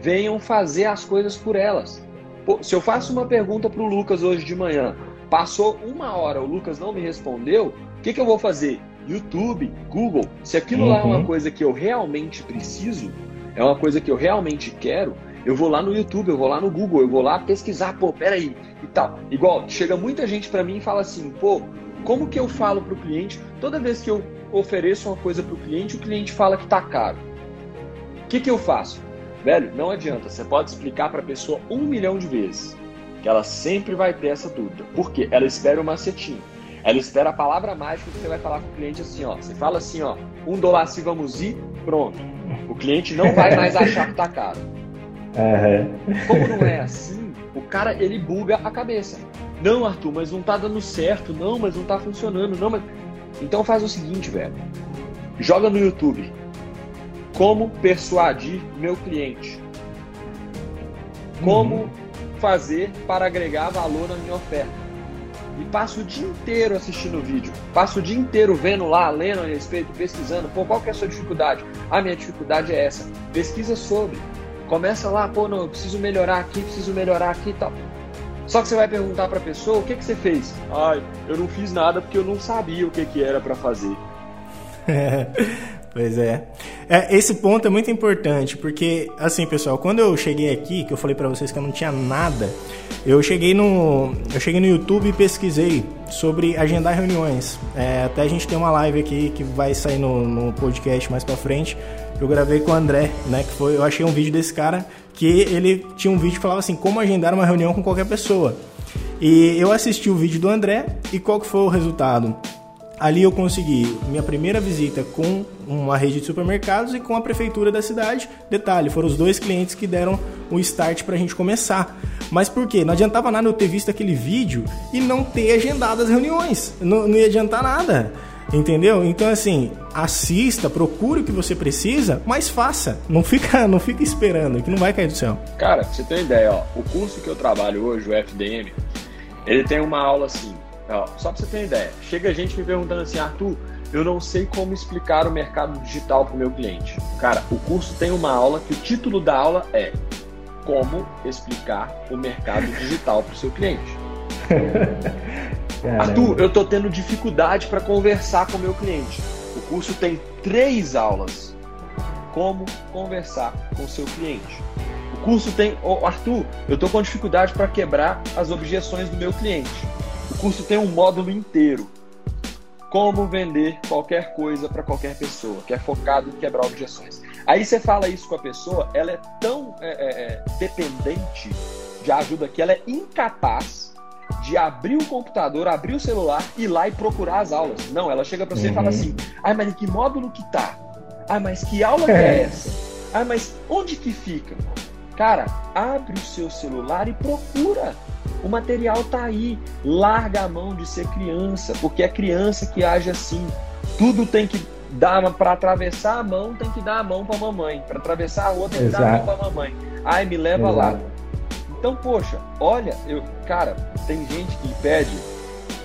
venham fazer as coisas por elas. Pô, se eu faço uma pergunta pro Lucas hoje de manhã, passou uma hora, o Lucas não me respondeu, o que, que eu vou fazer? YouTube, Google, se aquilo uhum. lá é uma uhum. coisa que eu realmente preciso, é uma coisa que eu realmente quero, eu vou lá no YouTube, eu vou lá no Google, eu vou lá pesquisar, pô, peraí, e tal. Igual, chega muita gente para mim e fala assim, pô, como que eu falo pro cliente, toda vez que eu ofereço uma coisa pro cliente, o cliente fala que tá caro. O que que eu faço? Velho, não adianta, você pode explicar para a pessoa um milhão de vezes, que ela sempre vai ter essa dúvida. Por quê? Ela espera o macetinho. Ela espera a palavra mágica que você vai falar com o cliente assim, ó. Você fala assim, ó, um dólar se vamos ir, pronto. O cliente não vai mais achar que tá caro. Uhum. Como não é assim, o cara ele buga a cabeça. Não, Arthur, mas não tá dando certo. Não, mas não tá funcionando. Não, mas. Então faz o seguinte, velho. Joga no YouTube. Como persuadir meu cliente? Como uhum. fazer para agregar valor na minha oferta? e passa o dia inteiro assistindo o vídeo, passa o dia inteiro vendo lá, lendo a respeito, pesquisando, pô, qual que é a sua dificuldade? A minha dificuldade é essa. Pesquisa sobre. Começa lá, pô, não, eu preciso melhorar aqui, preciso melhorar aqui e tal. Só que você vai perguntar para a pessoa o que, que você fez. Ai, eu não fiz nada porque eu não sabia o que, que era para fazer. pois é. é. Esse ponto é muito importante, porque, assim, pessoal, quando eu cheguei aqui, que eu falei para vocês que eu não tinha nada, eu cheguei no, eu cheguei no YouTube e pesquisei sobre agendar reuniões. É, até a gente tem uma live aqui que vai sair no, no podcast mais para frente. Eu gravei com o André, né? Que foi, eu achei um vídeo desse cara que ele tinha um vídeo que falava assim, como agendar uma reunião com qualquer pessoa. E eu assisti o vídeo do André e qual que foi o resultado? Ali eu consegui minha primeira visita com uma rede de supermercados e com a prefeitura da cidade. Detalhe, foram os dois clientes que deram o start para a gente começar. Mas por quê? Não adiantava nada eu ter visto aquele vídeo e não ter agendado as reuniões. Não, não ia adiantar nada. Entendeu? Então assim, assista, procure o que você precisa, mas faça. Não fica, não fica esperando, que não vai cair do céu. Cara, pra você ter uma ideia, ó, o curso que eu trabalho hoje, o FDM, ele tem uma aula assim, ó, só pra você ter uma ideia. Chega gente me perguntando assim, Arthur, eu não sei como explicar o mercado digital para o meu cliente. Cara, o curso tem uma aula que o título da aula é Como explicar o mercado digital para o seu cliente. Caramba. Arthur, eu tô tendo dificuldade para conversar com o meu cliente. O curso tem três aulas. Como conversar com o seu cliente. O curso tem. Oh, Arthur, eu tô com dificuldade para quebrar as objeções do meu cliente. O curso tem um módulo inteiro. Como vender qualquer coisa para qualquer pessoa, que é focado em quebrar objeções. Aí você fala isso com a pessoa, ela é tão é, é, é dependente de ajuda que ela é incapaz de abrir o computador, abrir o celular, ir lá e procurar as aulas. Não, ela chega para você uhum. e fala uhum. assim: ai, mas em que módulo que tá? Ai, mas que aula que é essa? Ai, mas onde que fica? Cara, abre o seu celular e procura. O material tá aí. Larga a mão de ser criança, porque é criança que age assim. Tudo tem que dar para atravessar a mão, tem que dar a mão para mamãe. Para atravessar a rua tem que Exato. dar a mão para mamãe. Ai, me leva Exato. lá. Então, poxa, olha, eu, cara, tem gente que pede.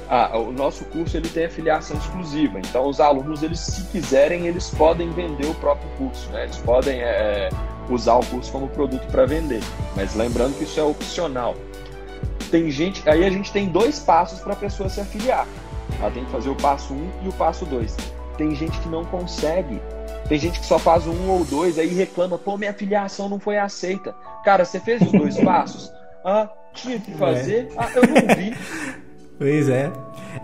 Ah, o nosso curso ele tem afiliação exclusiva. Então, os alunos, eles, se quiserem, eles podem vender o próprio curso, né? Eles podem é, é usar o curso como produto para vender. Mas lembrando que isso é opcional. Tem gente, aí a gente tem dois passos para a pessoa se afiliar. Ela tem que fazer o passo 1 um e o passo 2. Tem gente que não consegue tem gente que só faz um ou dois, aí reclama, pô, minha filiação não foi aceita. Cara, você fez os dois passos? Ah, tinha que fazer? É. Ah, eu não vi. Pois é.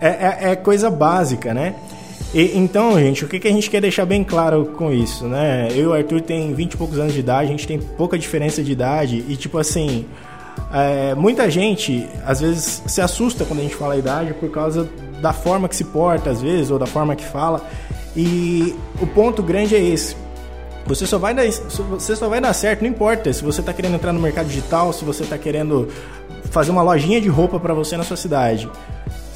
É, é. é, coisa básica, né? E, então, gente, o que, que a gente quer deixar bem claro com isso, né? Eu e o Arthur tem 20 e poucos anos de idade, a gente tem pouca diferença de idade e, tipo assim, é, muita gente às vezes se assusta quando a gente fala a idade por causa da forma que se porta, às vezes, ou da forma que fala. E o ponto grande é esse. Você só vai dar, você só vai dar certo, não importa se você está querendo entrar no mercado digital, se você está querendo fazer uma lojinha de roupa para você na sua cidade.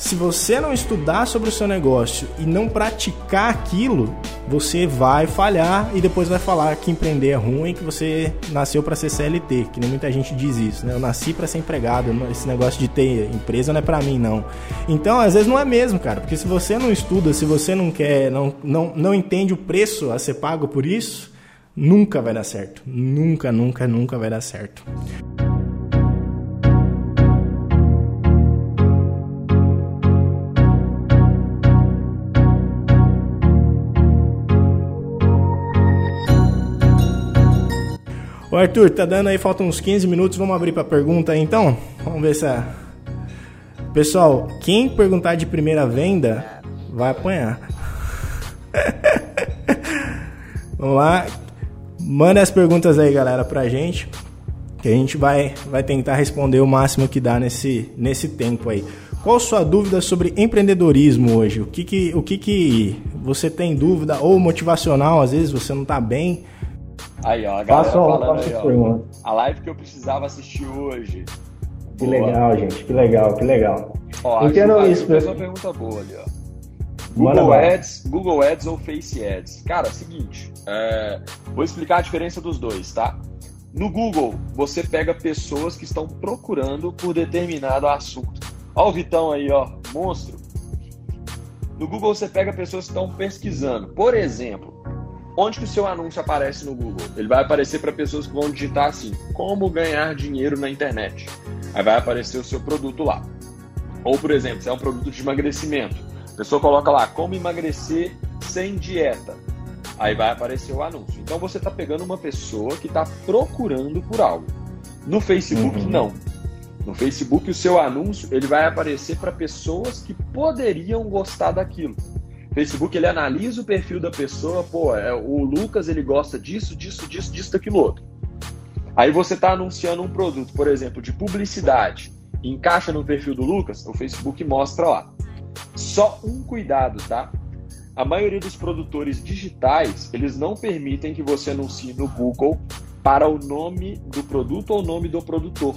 Se você não estudar sobre o seu negócio e não praticar aquilo, você vai falhar e depois vai falar que empreender é ruim, que você nasceu para ser CLT, que nem muita gente diz isso, né? Eu nasci para ser empregado, esse negócio de ter empresa não é para mim não. Então, às vezes não é mesmo, cara, porque se você não estuda, se você não quer, não não, não entende o preço a ser pago por isso, nunca vai dar certo. Nunca, nunca, nunca vai dar certo. Ô Arthur, tá dando aí, faltam uns 15 minutos, vamos abrir pra pergunta aí então? Vamos ver se a... Pessoal, quem perguntar de primeira venda, vai apanhar. vamos lá. Manda as perguntas aí, galera, pra gente. Que a gente vai, vai tentar responder o máximo que dá nesse, nesse tempo aí. Qual sua dúvida sobre empreendedorismo hoje? O que que, o que que você tem dúvida ou motivacional? Às vezes você não tá bem Aí, ó, a galera faço, falando aí, ó, a live que eu precisava assistir hoje. Que boa. legal, gente, que legal, que legal. Ó, Entendo a isso, fez uma pergunta boa ali, ó. Google Ads, Google Ads ou Face Ads? Cara, seguinte, é, vou explicar a diferença dos dois, tá? No Google, você pega pessoas que estão procurando por determinado assunto. Ó o Vitão aí, ó. monstro. No Google você pega pessoas que estão pesquisando. Por exemplo, onde que o seu anúncio aparece no Google? Ele vai aparecer para pessoas que vão digitar assim: como ganhar dinheiro na internet. Aí vai aparecer o seu produto lá. Ou, por exemplo, se é um produto de emagrecimento, a pessoa coloca lá como emagrecer sem dieta. Aí vai aparecer o anúncio. Então você está pegando uma pessoa que está procurando por algo. No Facebook, uhum. não. No Facebook, o seu anúncio ele vai aparecer para pessoas que poderiam gostar daquilo. Facebook ele analisa o perfil da pessoa, pô, é, o Lucas ele gosta disso, disso, disso, disso, daquilo outro. Aí você está anunciando um produto, por exemplo, de publicidade, encaixa no perfil do Lucas, o Facebook mostra lá. Só um cuidado, tá? A maioria dos produtores digitais, eles não permitem que você anuncie no Google para o nome do produto ou o nome do produtor,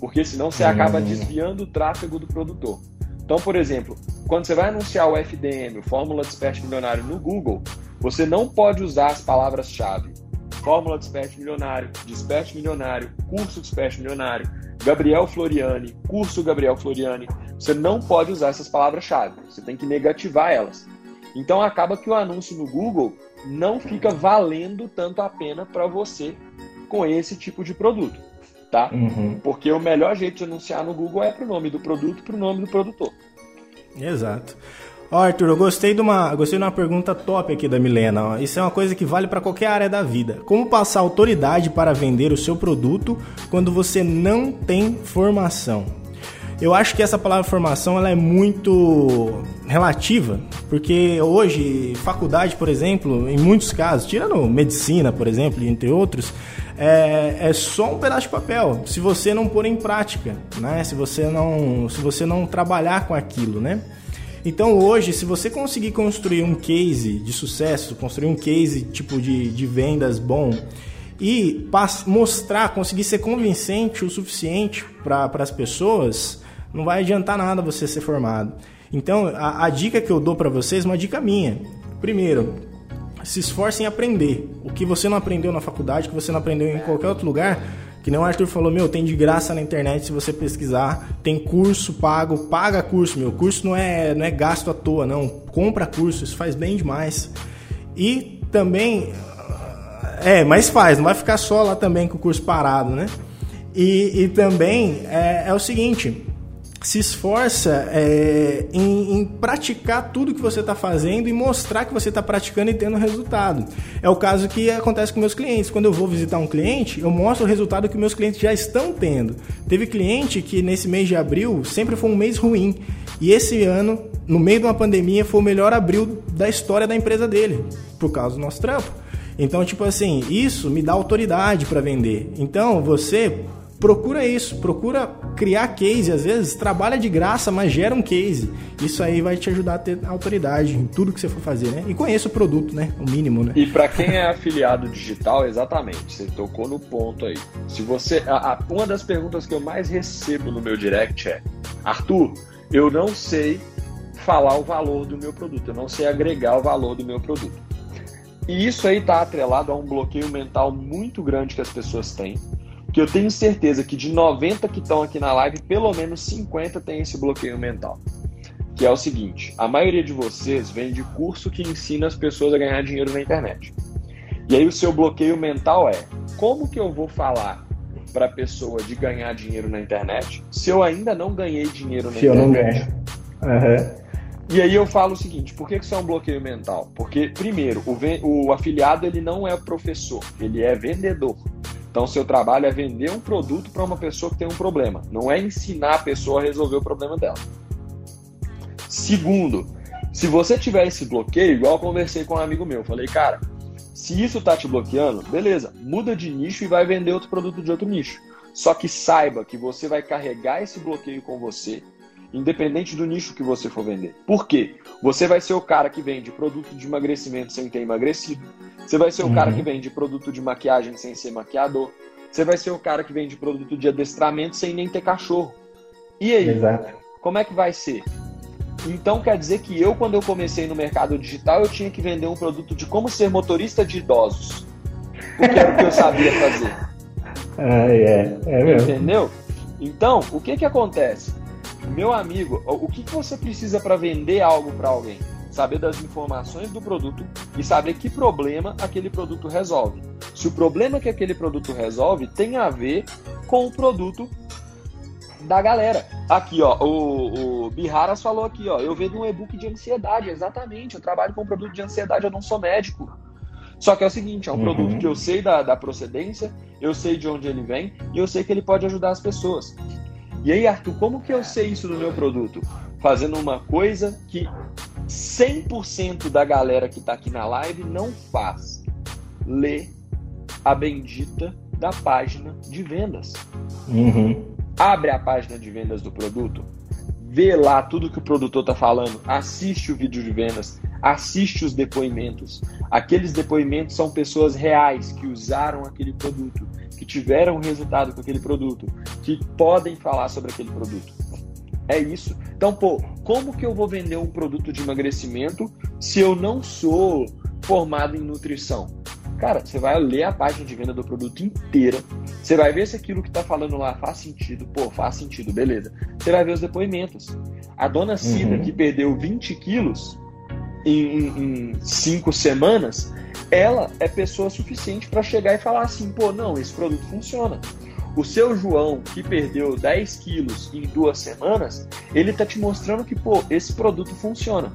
porque senão você acaba hum. desviando o tráfego do produtor. Então, por exemplo, quando você vai anunciar o FDM, o Fórmula Desperte Milionário, no Google, você não pode usar as palavras-chave Fórmula Desperte Milionário, Desperte Milionário, Curso Desperte Milionário, Gabriel Floriani, Curso Gabriel Floriani. Você não pode usar essas palavras-chave, você tem que negativar elas. Então acaba que o anúncio no Google não fica valendo tanto a pena para você com esse tipo de produto, tá? Uhum. Porque o melhor jeito de anunciar no Google é para o nome do produto, para o nome do produtor. Exato. Ó, Arthur, eu gostei de uma, gostei de uma pergunta top aqui da Milena. Ó. Isso é uma coisa que vale para qualquer área da vida. Como passar autoridade para vender o seu produto quando você não tem formação? Eu acho que essa palavra formação ela é muito relativa, porque hoje, faculdade, por exemplo, em muitos casos, tirando medicina, por exemplo, entre outros, é, é só um pedaço de papel. Se você não pôr em prática, né? Se você não, se você não trabalhar com aquilo, né? Então hoje, se você conseguir construir um case de sucesso, construir um case tipo de, de vendas bom e mostrar, conseguir ser convincente o suficiente para as pessoas, não vai adiantar nada você ser formado. Então a, a dica que eu dou para vocês é uma dica minha. Primeiro, se esforcem em aprender. O que você não aprendeu na faculdade, que você não aprendeu em qualquer outro lugar, que nem o Arthur falou, meu, tem de graça na internet se você pesquisar. Tem curso pago, paga curso, meu. Curso não é, não é gasto à toa, não. Compra curso, isso faz bem demais. E também. É, mas faz, não vai ficar só lá também com o curso parado, né? E, e também é, é o seguinte: se esforça é, em, em, praticar tudo que você está fazendo e mostrar que você está praticando e tendo resultado. É o caso que acontece com meus clientes. Quando eu vou visitar um cliente, eu mostro o resultado que meus clientes já estão tendo. Teve cliente que nesse mês de abril sempre foi um mês ruim. E esse ano, no meio de uma pandemia, foi o melhor abril da história da empresa dele, por causa do nosso trampo. Então, tipo assim, isso me dá autoridade para vender. Então, você procura isso, procura criar case, às vezes trabalha de graça, mas gera um case. Isso aí vai te ajudar a ter autoridade em tudo que você for fazer, né? E conheça o produto, né? O mínimo, né? E para quem é afiliado digital, exatamente, você tocou no ponto aí. Se você, a, a, uma das perguntas que eu mais recebo no meu direct é: Arthur, eu não sei falar o valor do meu produto, eu não sei agregar o valor do meu produto. E isso aí está atrelado a um bloqueio mental muito grande que as pessoas têm que eu tenho certeza que de 90 que estão aqui na live, pelo menos 50 tem esse bloqueio mental. Que é o seguinte: a maioria de vocês vem de curso que ensina as pessoas a ganhar dinheiro na internet. E aí o seu bloqueio mental é: como que eu vou falar para a pessoa de ganhar dinheiro na internet se eu ainda não ganhei dinheiro na se internet? Se eu não ganho. Uhum. E aí eu falo o seguinte, por que isso é um bloqueio mental? Porque, primeiro, o, o afiliado ele não é professor, ele é vendedor. Então, seu trabalho é vender um produto para uma pessoa que tem um problema, não é ensinar a pessoa a resolver o problema dela. Segundo, se você tiver esse bloqueio, igual eu conversei com um amigo meu, falei, cara, se isso tá te bloqueando, beleza, muda de nicho e vai vender outro produto de outro nicho. Só que saiba que você vai carregar esse bloqueio com você, independente do nicho que você for vender. Por quê? Você vai ser o cara que vende produto de emagrecimento sem ter emagrecido. Você vai ser o uhum. cara que vende produto de maquiagem sem ser maquiador. Você vai ser o cara que vende produto de adestramento sem nem ter cachorro. E aí? Exato. Como é que vai ser? Então quer dizer que eu, quando eu comecei no mercado digital, eu tinha que vender um produto de como ser motorista de idosos. Porque era o que eu sabia fazer. Ah, é, é mesmo. Entendeu? Então, o que que acontece? Meu amigo, o que, que você precisa para vender algo para alguém? Saber das informações do produto e saber que problema aquele produto resolve. Se o problema que aquele produto resolve tem a ver com o produto da galera. Aqui, ó, o, o Biharas falou aqui, ó, eu vendo um e-book de ansiedade, exatamente. Eu trabalho com um produto de ansiedade, eu não sou médico. Só que é o seguinte, é um uhum. produto que eu sei da, da procedência, eu sei de onde ele vem e eu sei que ele pode ajudar as pessoas. E aí, Arthur, como que eu sei isso do meu produto? Fazendo uma coisa que 100% da galera que está aqui na live não faz. Lê a bendita da página de vendas. Uhum. Abre a página de vendas do produto, vê lá tudo que o produtor está falando, assiste o vídeo de vendas, assiste os depoimentos. Aqueles depoimentos são pessoas reais que usaram aquele produto, que tiveram resultado com aquele produto, que podem falar sobre aquele produto. É isso. Então, pô, como que eu vou vender um produto de emagrecimento se eu não sou formado em nutrição? Cara, você vai ler a página de venda do produto inteira. Você vai ver se aquilo que está falando lá faz sentido. Pô, faz sentido, beleza. Você vai ver os depoimentos. A dona Cida, uhum. que perdeu 20 quilos, em, em cinco semanas, ela é pessoa suficiente para chegar e falar assim: pô, não, esse produto funciona. O seu João, que perdeu 10 quilos em duas semanas, ele tá te mostrando que, pô, esse produto funciona.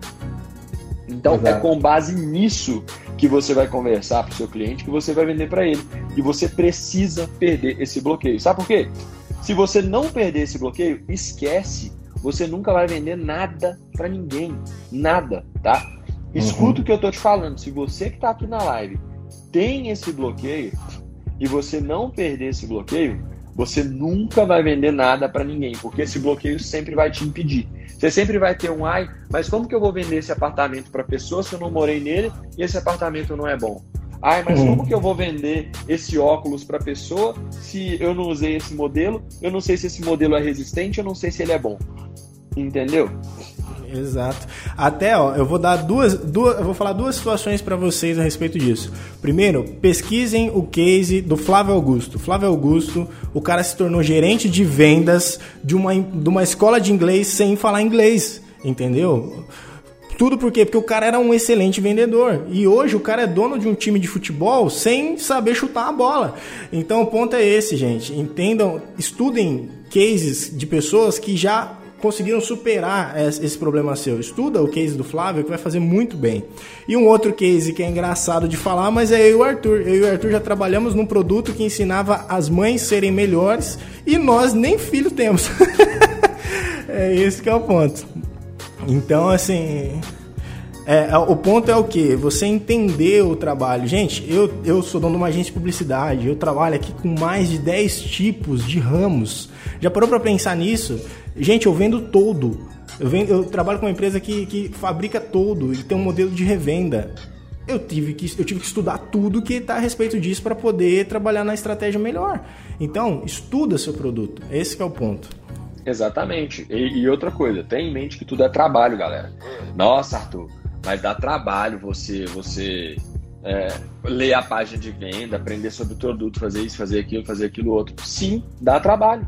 Então, é Exato. é com base nisso que você vai conversar para o seu cliente, que você vai vender para ele. E você precisa perder esse bloqueio. Sabe por quê? Se você não perder esse bloqueio, esquece. Você nunca vai vender nada para ninguém. Nada, tá? Escuta uhum. o que eu tô te falando. Se você que tá aqui na live tem esse bloqueio e você não perder esse bloqueio, você nunca vai vender nada para ninguém, porque esse bloqueio sempre vai te impedir. Você sempre vai ter um ai, mas como que eu vou vender esse apartamento para pessoa se eu não morei nele e esse apartamento não é bom? Ai, mas uhum. como que eu vou vender esse óculos para pessoa se eu não usei esse modelo? Eu não sei se esse modelo é resistente, eu não sei se ele é bom. Entendeu? Exato. Até, ó, eu vou dar duas, duas eu vou falar duas situações para vocês a respeito disso. Primeiro, pesquisem o case do Flávio Augusto. Flávio Augusto, o cara se tornou gerente de vendas de uma, de uma escola de inglês sem falar inglês, entendeu? Tudo por quê? Porque o cara era um excelente vendedor. E hoje o cara é dono de um time de futebol sem saber chutar a bola. Então o ponto é esse, gente. Entendam, estudem cases de pessoas que já conseguiram superar esse problema seu. Estuda o case do Flávio que vai fazer muito bem. E um outro case que é engraçado de falar, mas é eu e o Arthur. Eu e o Arthur já trabalhamos num produto que ensinava as mães serem melhores e nós nem filho temos. é esse que é o ponto. Então, assim, é, é, o ponto é o que? Você entender o trabalho. Gente, eu, eu sou dono de uma agência de publicidade, eu trabalho aqui com mais de 10 tipos de ramos. Já parou para pensar nisso? Gente, eu vendo todo. Eu, vendo, eu trabalho com uma empresa que, que fabrica todo e tem um modelo de revenda. Eu tive que, eu tive que estudar tudo que está a respeito disso para poder trabalhar na estratégia melhor. Então, estuda seu produto. Esse é o ponto. Exatamente. E, e, outra coisa, tenha em mente que tudo é trabalho, galera. Nossa, Arthur, mas dá trabalho você você é, ler a página de venda, aprender sobre o produto, fazer isso, fazer aquilo, fazer aquilo outro. Sim, dá trabalho.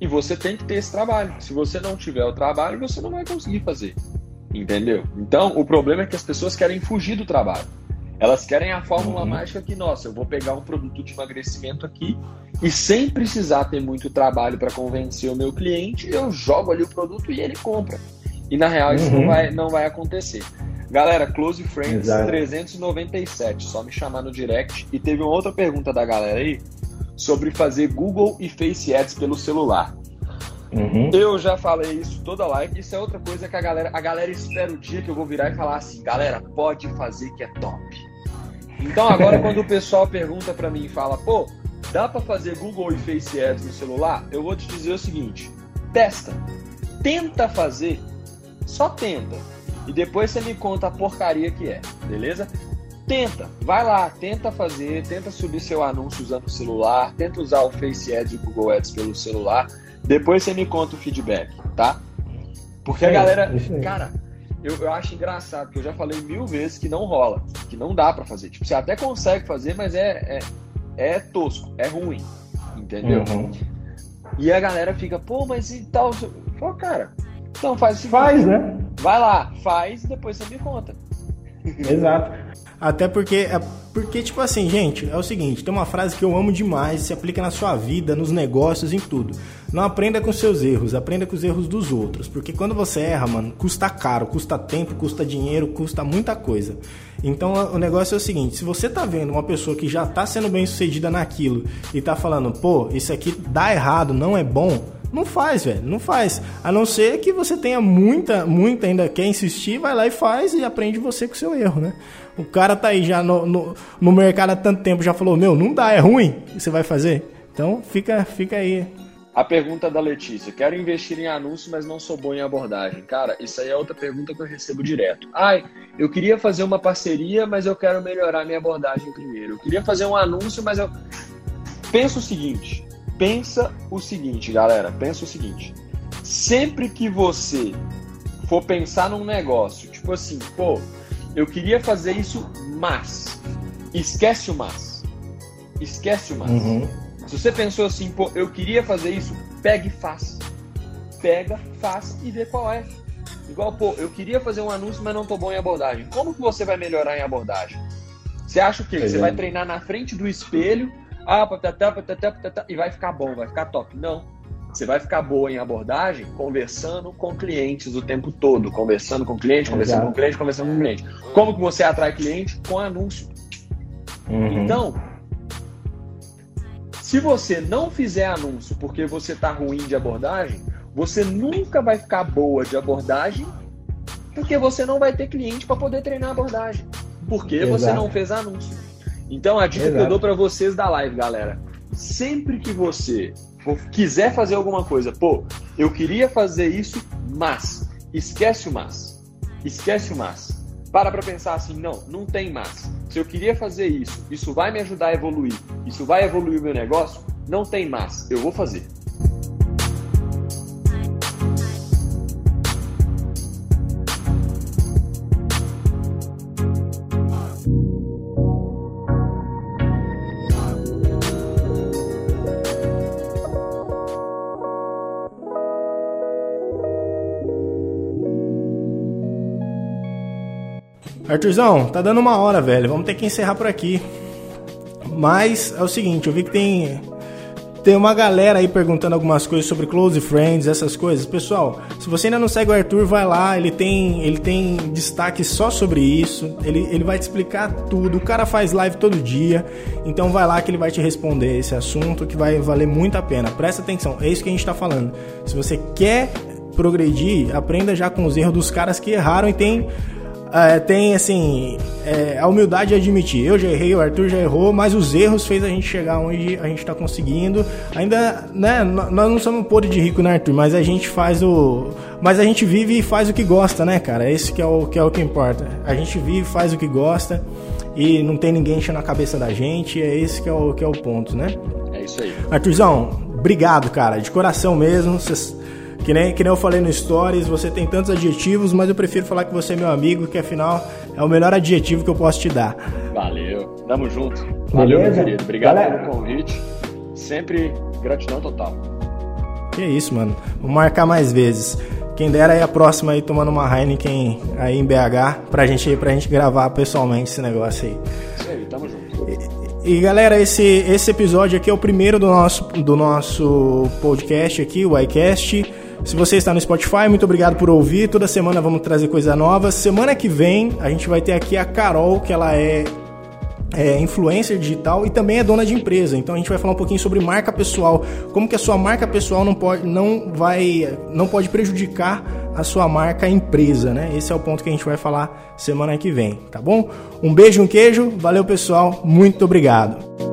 E você tem que ter esse trabalho. Se você não tiver o trabalho, você não vai conseguir fazer. Entendeu? Então, o problema é que as pessoas querem fugir do trabalho. Elas querem a fórmula uhum. mágica que, nossa, eu vou pegar um produto de emagrecimento aqui e sem precisar ter muito trabalho para convencer o meu cliente, eu jogo ali o produto e ele compra. E na real, isso não, uhum. vai, não vai acontecer. Galera, Close Friends Exato. 397, só me chamar no direct. E teve uma outra pergunta da galera aí sobre fazer Google e Face Ads pelo celular. Uhum. Eu já falei isso toda live. Isso é outra coisa que a galera, a galera espera o dia que eu vou virar e falar assim, galera, pode fazer que é top. Então agora quando o pessoal pergunta para mim e fala, pô, dá para fazer Google e Face Ads no celular? Eu vou te dizer o seguinte: testa, tenta fazer, só tenta. E depois você me conta a porcaria que é, beleza? Tenta, vai lá, tenta fazer, tenta subir seu anúncio usando o celular, tenta usar o Face Ads e o Google Ads pelo celular. Depois você me conta o feedback, tá? Porque a galera, cara, eu, eu acho engraçado, que eu já falei mil vezes que não rola, que não dá para fazer. Tipo, você até consegue fazer, mas é, é, é tosco, é ruim, entendeu? Uhum. E a galera fica, pô, mas e tal. Pô, cara, então faz o Faz, né? Vai lá, faz e depois você me conta. Exato. Até porque, é, porque, tipo assim, gente, é o seguinte: tem uma frase que eu amo demais, se aplica na sua vida, nos negócios, em tudo. Não aprenda com seus erros, aprenda com os erros dos outros. Porque quando você erra, mano, custa caro, custa tempo, custa dinheiro, custa muita coisa. Então o negócio é o seguinte: se você tá vendo uma pessoa que já tá sendo bem sucedida naquilo e tá falando, pô, isso aqui dá errado, não é bom não faz, velho, não faz. A não ser que você tenha muita, muita ainda quer insistir, vai lá e faz e aprende você com o seu erro, né? O cara tá aí já no, no, no mercado há tanto tempo, já falou, meu, não dá, é ruim, você vai fazer? Então fica, fica aí. A pergunta da Letícia: quero investir em anúncio, mas não sou bom em abordagem. Cara, isso aí é outra pergunta que eu recebo direto. Ai, eu queria fazer uma parceria, mas eu quero melhorar minha abordagem primeiro. Eu queria fazer um anúncio, mas eu. Pensa o seguinte: pensa o seguinte, galera, pensa o seguinte. Sempre que você for pensar num negócio, tipo assim, pô, eu queria fazer isso, mas esquece o mas. Esquece o mas. Uhum. Se você pensou assim, pô, eu queria fazer isso, pega e faz. Pega, faz e vê qual é. Igual, pô, eu queria fazer um anúncio, mas não tô bom em abordagem. Como que você vai melhorar em abordagem? Você acha o quê? Você vai treinar na frente do espelho ah, patatá, patatá, patatá, e vai ficar bom, vai ficar top. Não. Você vai ficar boa em abordagem conversando com clientes o tempo todo, conversando com cliente, conversando Exato. com cliente, conversando com cliente. Como que você atrai cliente? Com anúncio. Uhum. Então, se você não fizer anúncio porque você está ruim de abordagem, você nunca vai ficar boa de abordagem porque você não vai ter cliente para poder treinar a abordagem. Porque Exato. você não fez anúncio. Então a dica que eu dou para vocês da live, galera, sempre que você quiser fazer alguma coisa, pô, eu queria fazer isso, mas esquece o mas. Esquece o mas. Para para pensar assim, não, não tem mas. Se eu queria fazer isso, isso vai me ajudar a evoluir, isso vai evoluir o meu negócio, não tem mas, eu vou fazer. Arthurzão, tá dando uma hora, velho. Vamos ter que encerrar por aqui. Mas é o seguinte, eu vi que tem tem uma galera aí perguntando algumas coisas sobre Close Friends, essas coisas. Pessoal, se você ainda não segue o Arthur, vai lá, ele tem, ele tem destaque só sobre isso. Ele, ele vai te explicar tudo. O cara faz live todo dia. Então vai lá que ele vai te responder esse assunto que vai valer muito a pena. Presta atenção, é isso que a gente tá falando. Se você quer progredir, aprenda já com os erros dos caras que erraram e tem é, tem assim é, a humildade de admitir. Eu já errei, o Arthur já errou, mas os erros fez a gente chegar onde a gente está conseguindo. Ainda, né? Nós não somos podre de rico, né, Arthur? Mas a gente faz o, mas a gente vive e faz o que gosta, né, cara? Esse que é o que é o que importa. A gente vive, faz o que gosta e não tem ninguém enchendo a cabeça da gente. É esse que é o que é o ponto, né? É isso aí. Arthurzão, obrigado, cara, de coração mesmo. Vocês que nem, que nem eu falei no Stories, você tem tantos adjetivos, mas eu prefiro falar que você é meu amigo, que afinal é o melhor adjetivo que eu posso te dar. Valeu, tamo junto. Valeu, Beleza? meu querido. Obrigado Galera. pelo convite. Sempre gratidão total. Que isso, mano. Vou marcar mais vezes. Quem dera aí a próxima aí tomando uma Heineken aí em BH pra gente, pra gente gravar pessoalmente esse negócio aí. Isso aí, tamo junto. E, e galera, esse, esse episódio aqui é o primeiro do nosso, do nosso podcast aqui, o iCast. Se você está no Spotify, muito obrigado por ouvir. Toda semana vamos trazer coisa nova. Semana que vem a gente vai ter aqui a Carol, que ela é é, influencer digital e também é dona de empresa. Então a gente vai falar um pouquinho sobre marca pessoal, como que a sua marca pessoal não pode, não vai, não pode prejudicar a sua marca empresa, né? Esse é o ponto que a gente vai falar semana que vem, tá bom? Um beijo, um queijo, valeu pessoal, muito obrigado.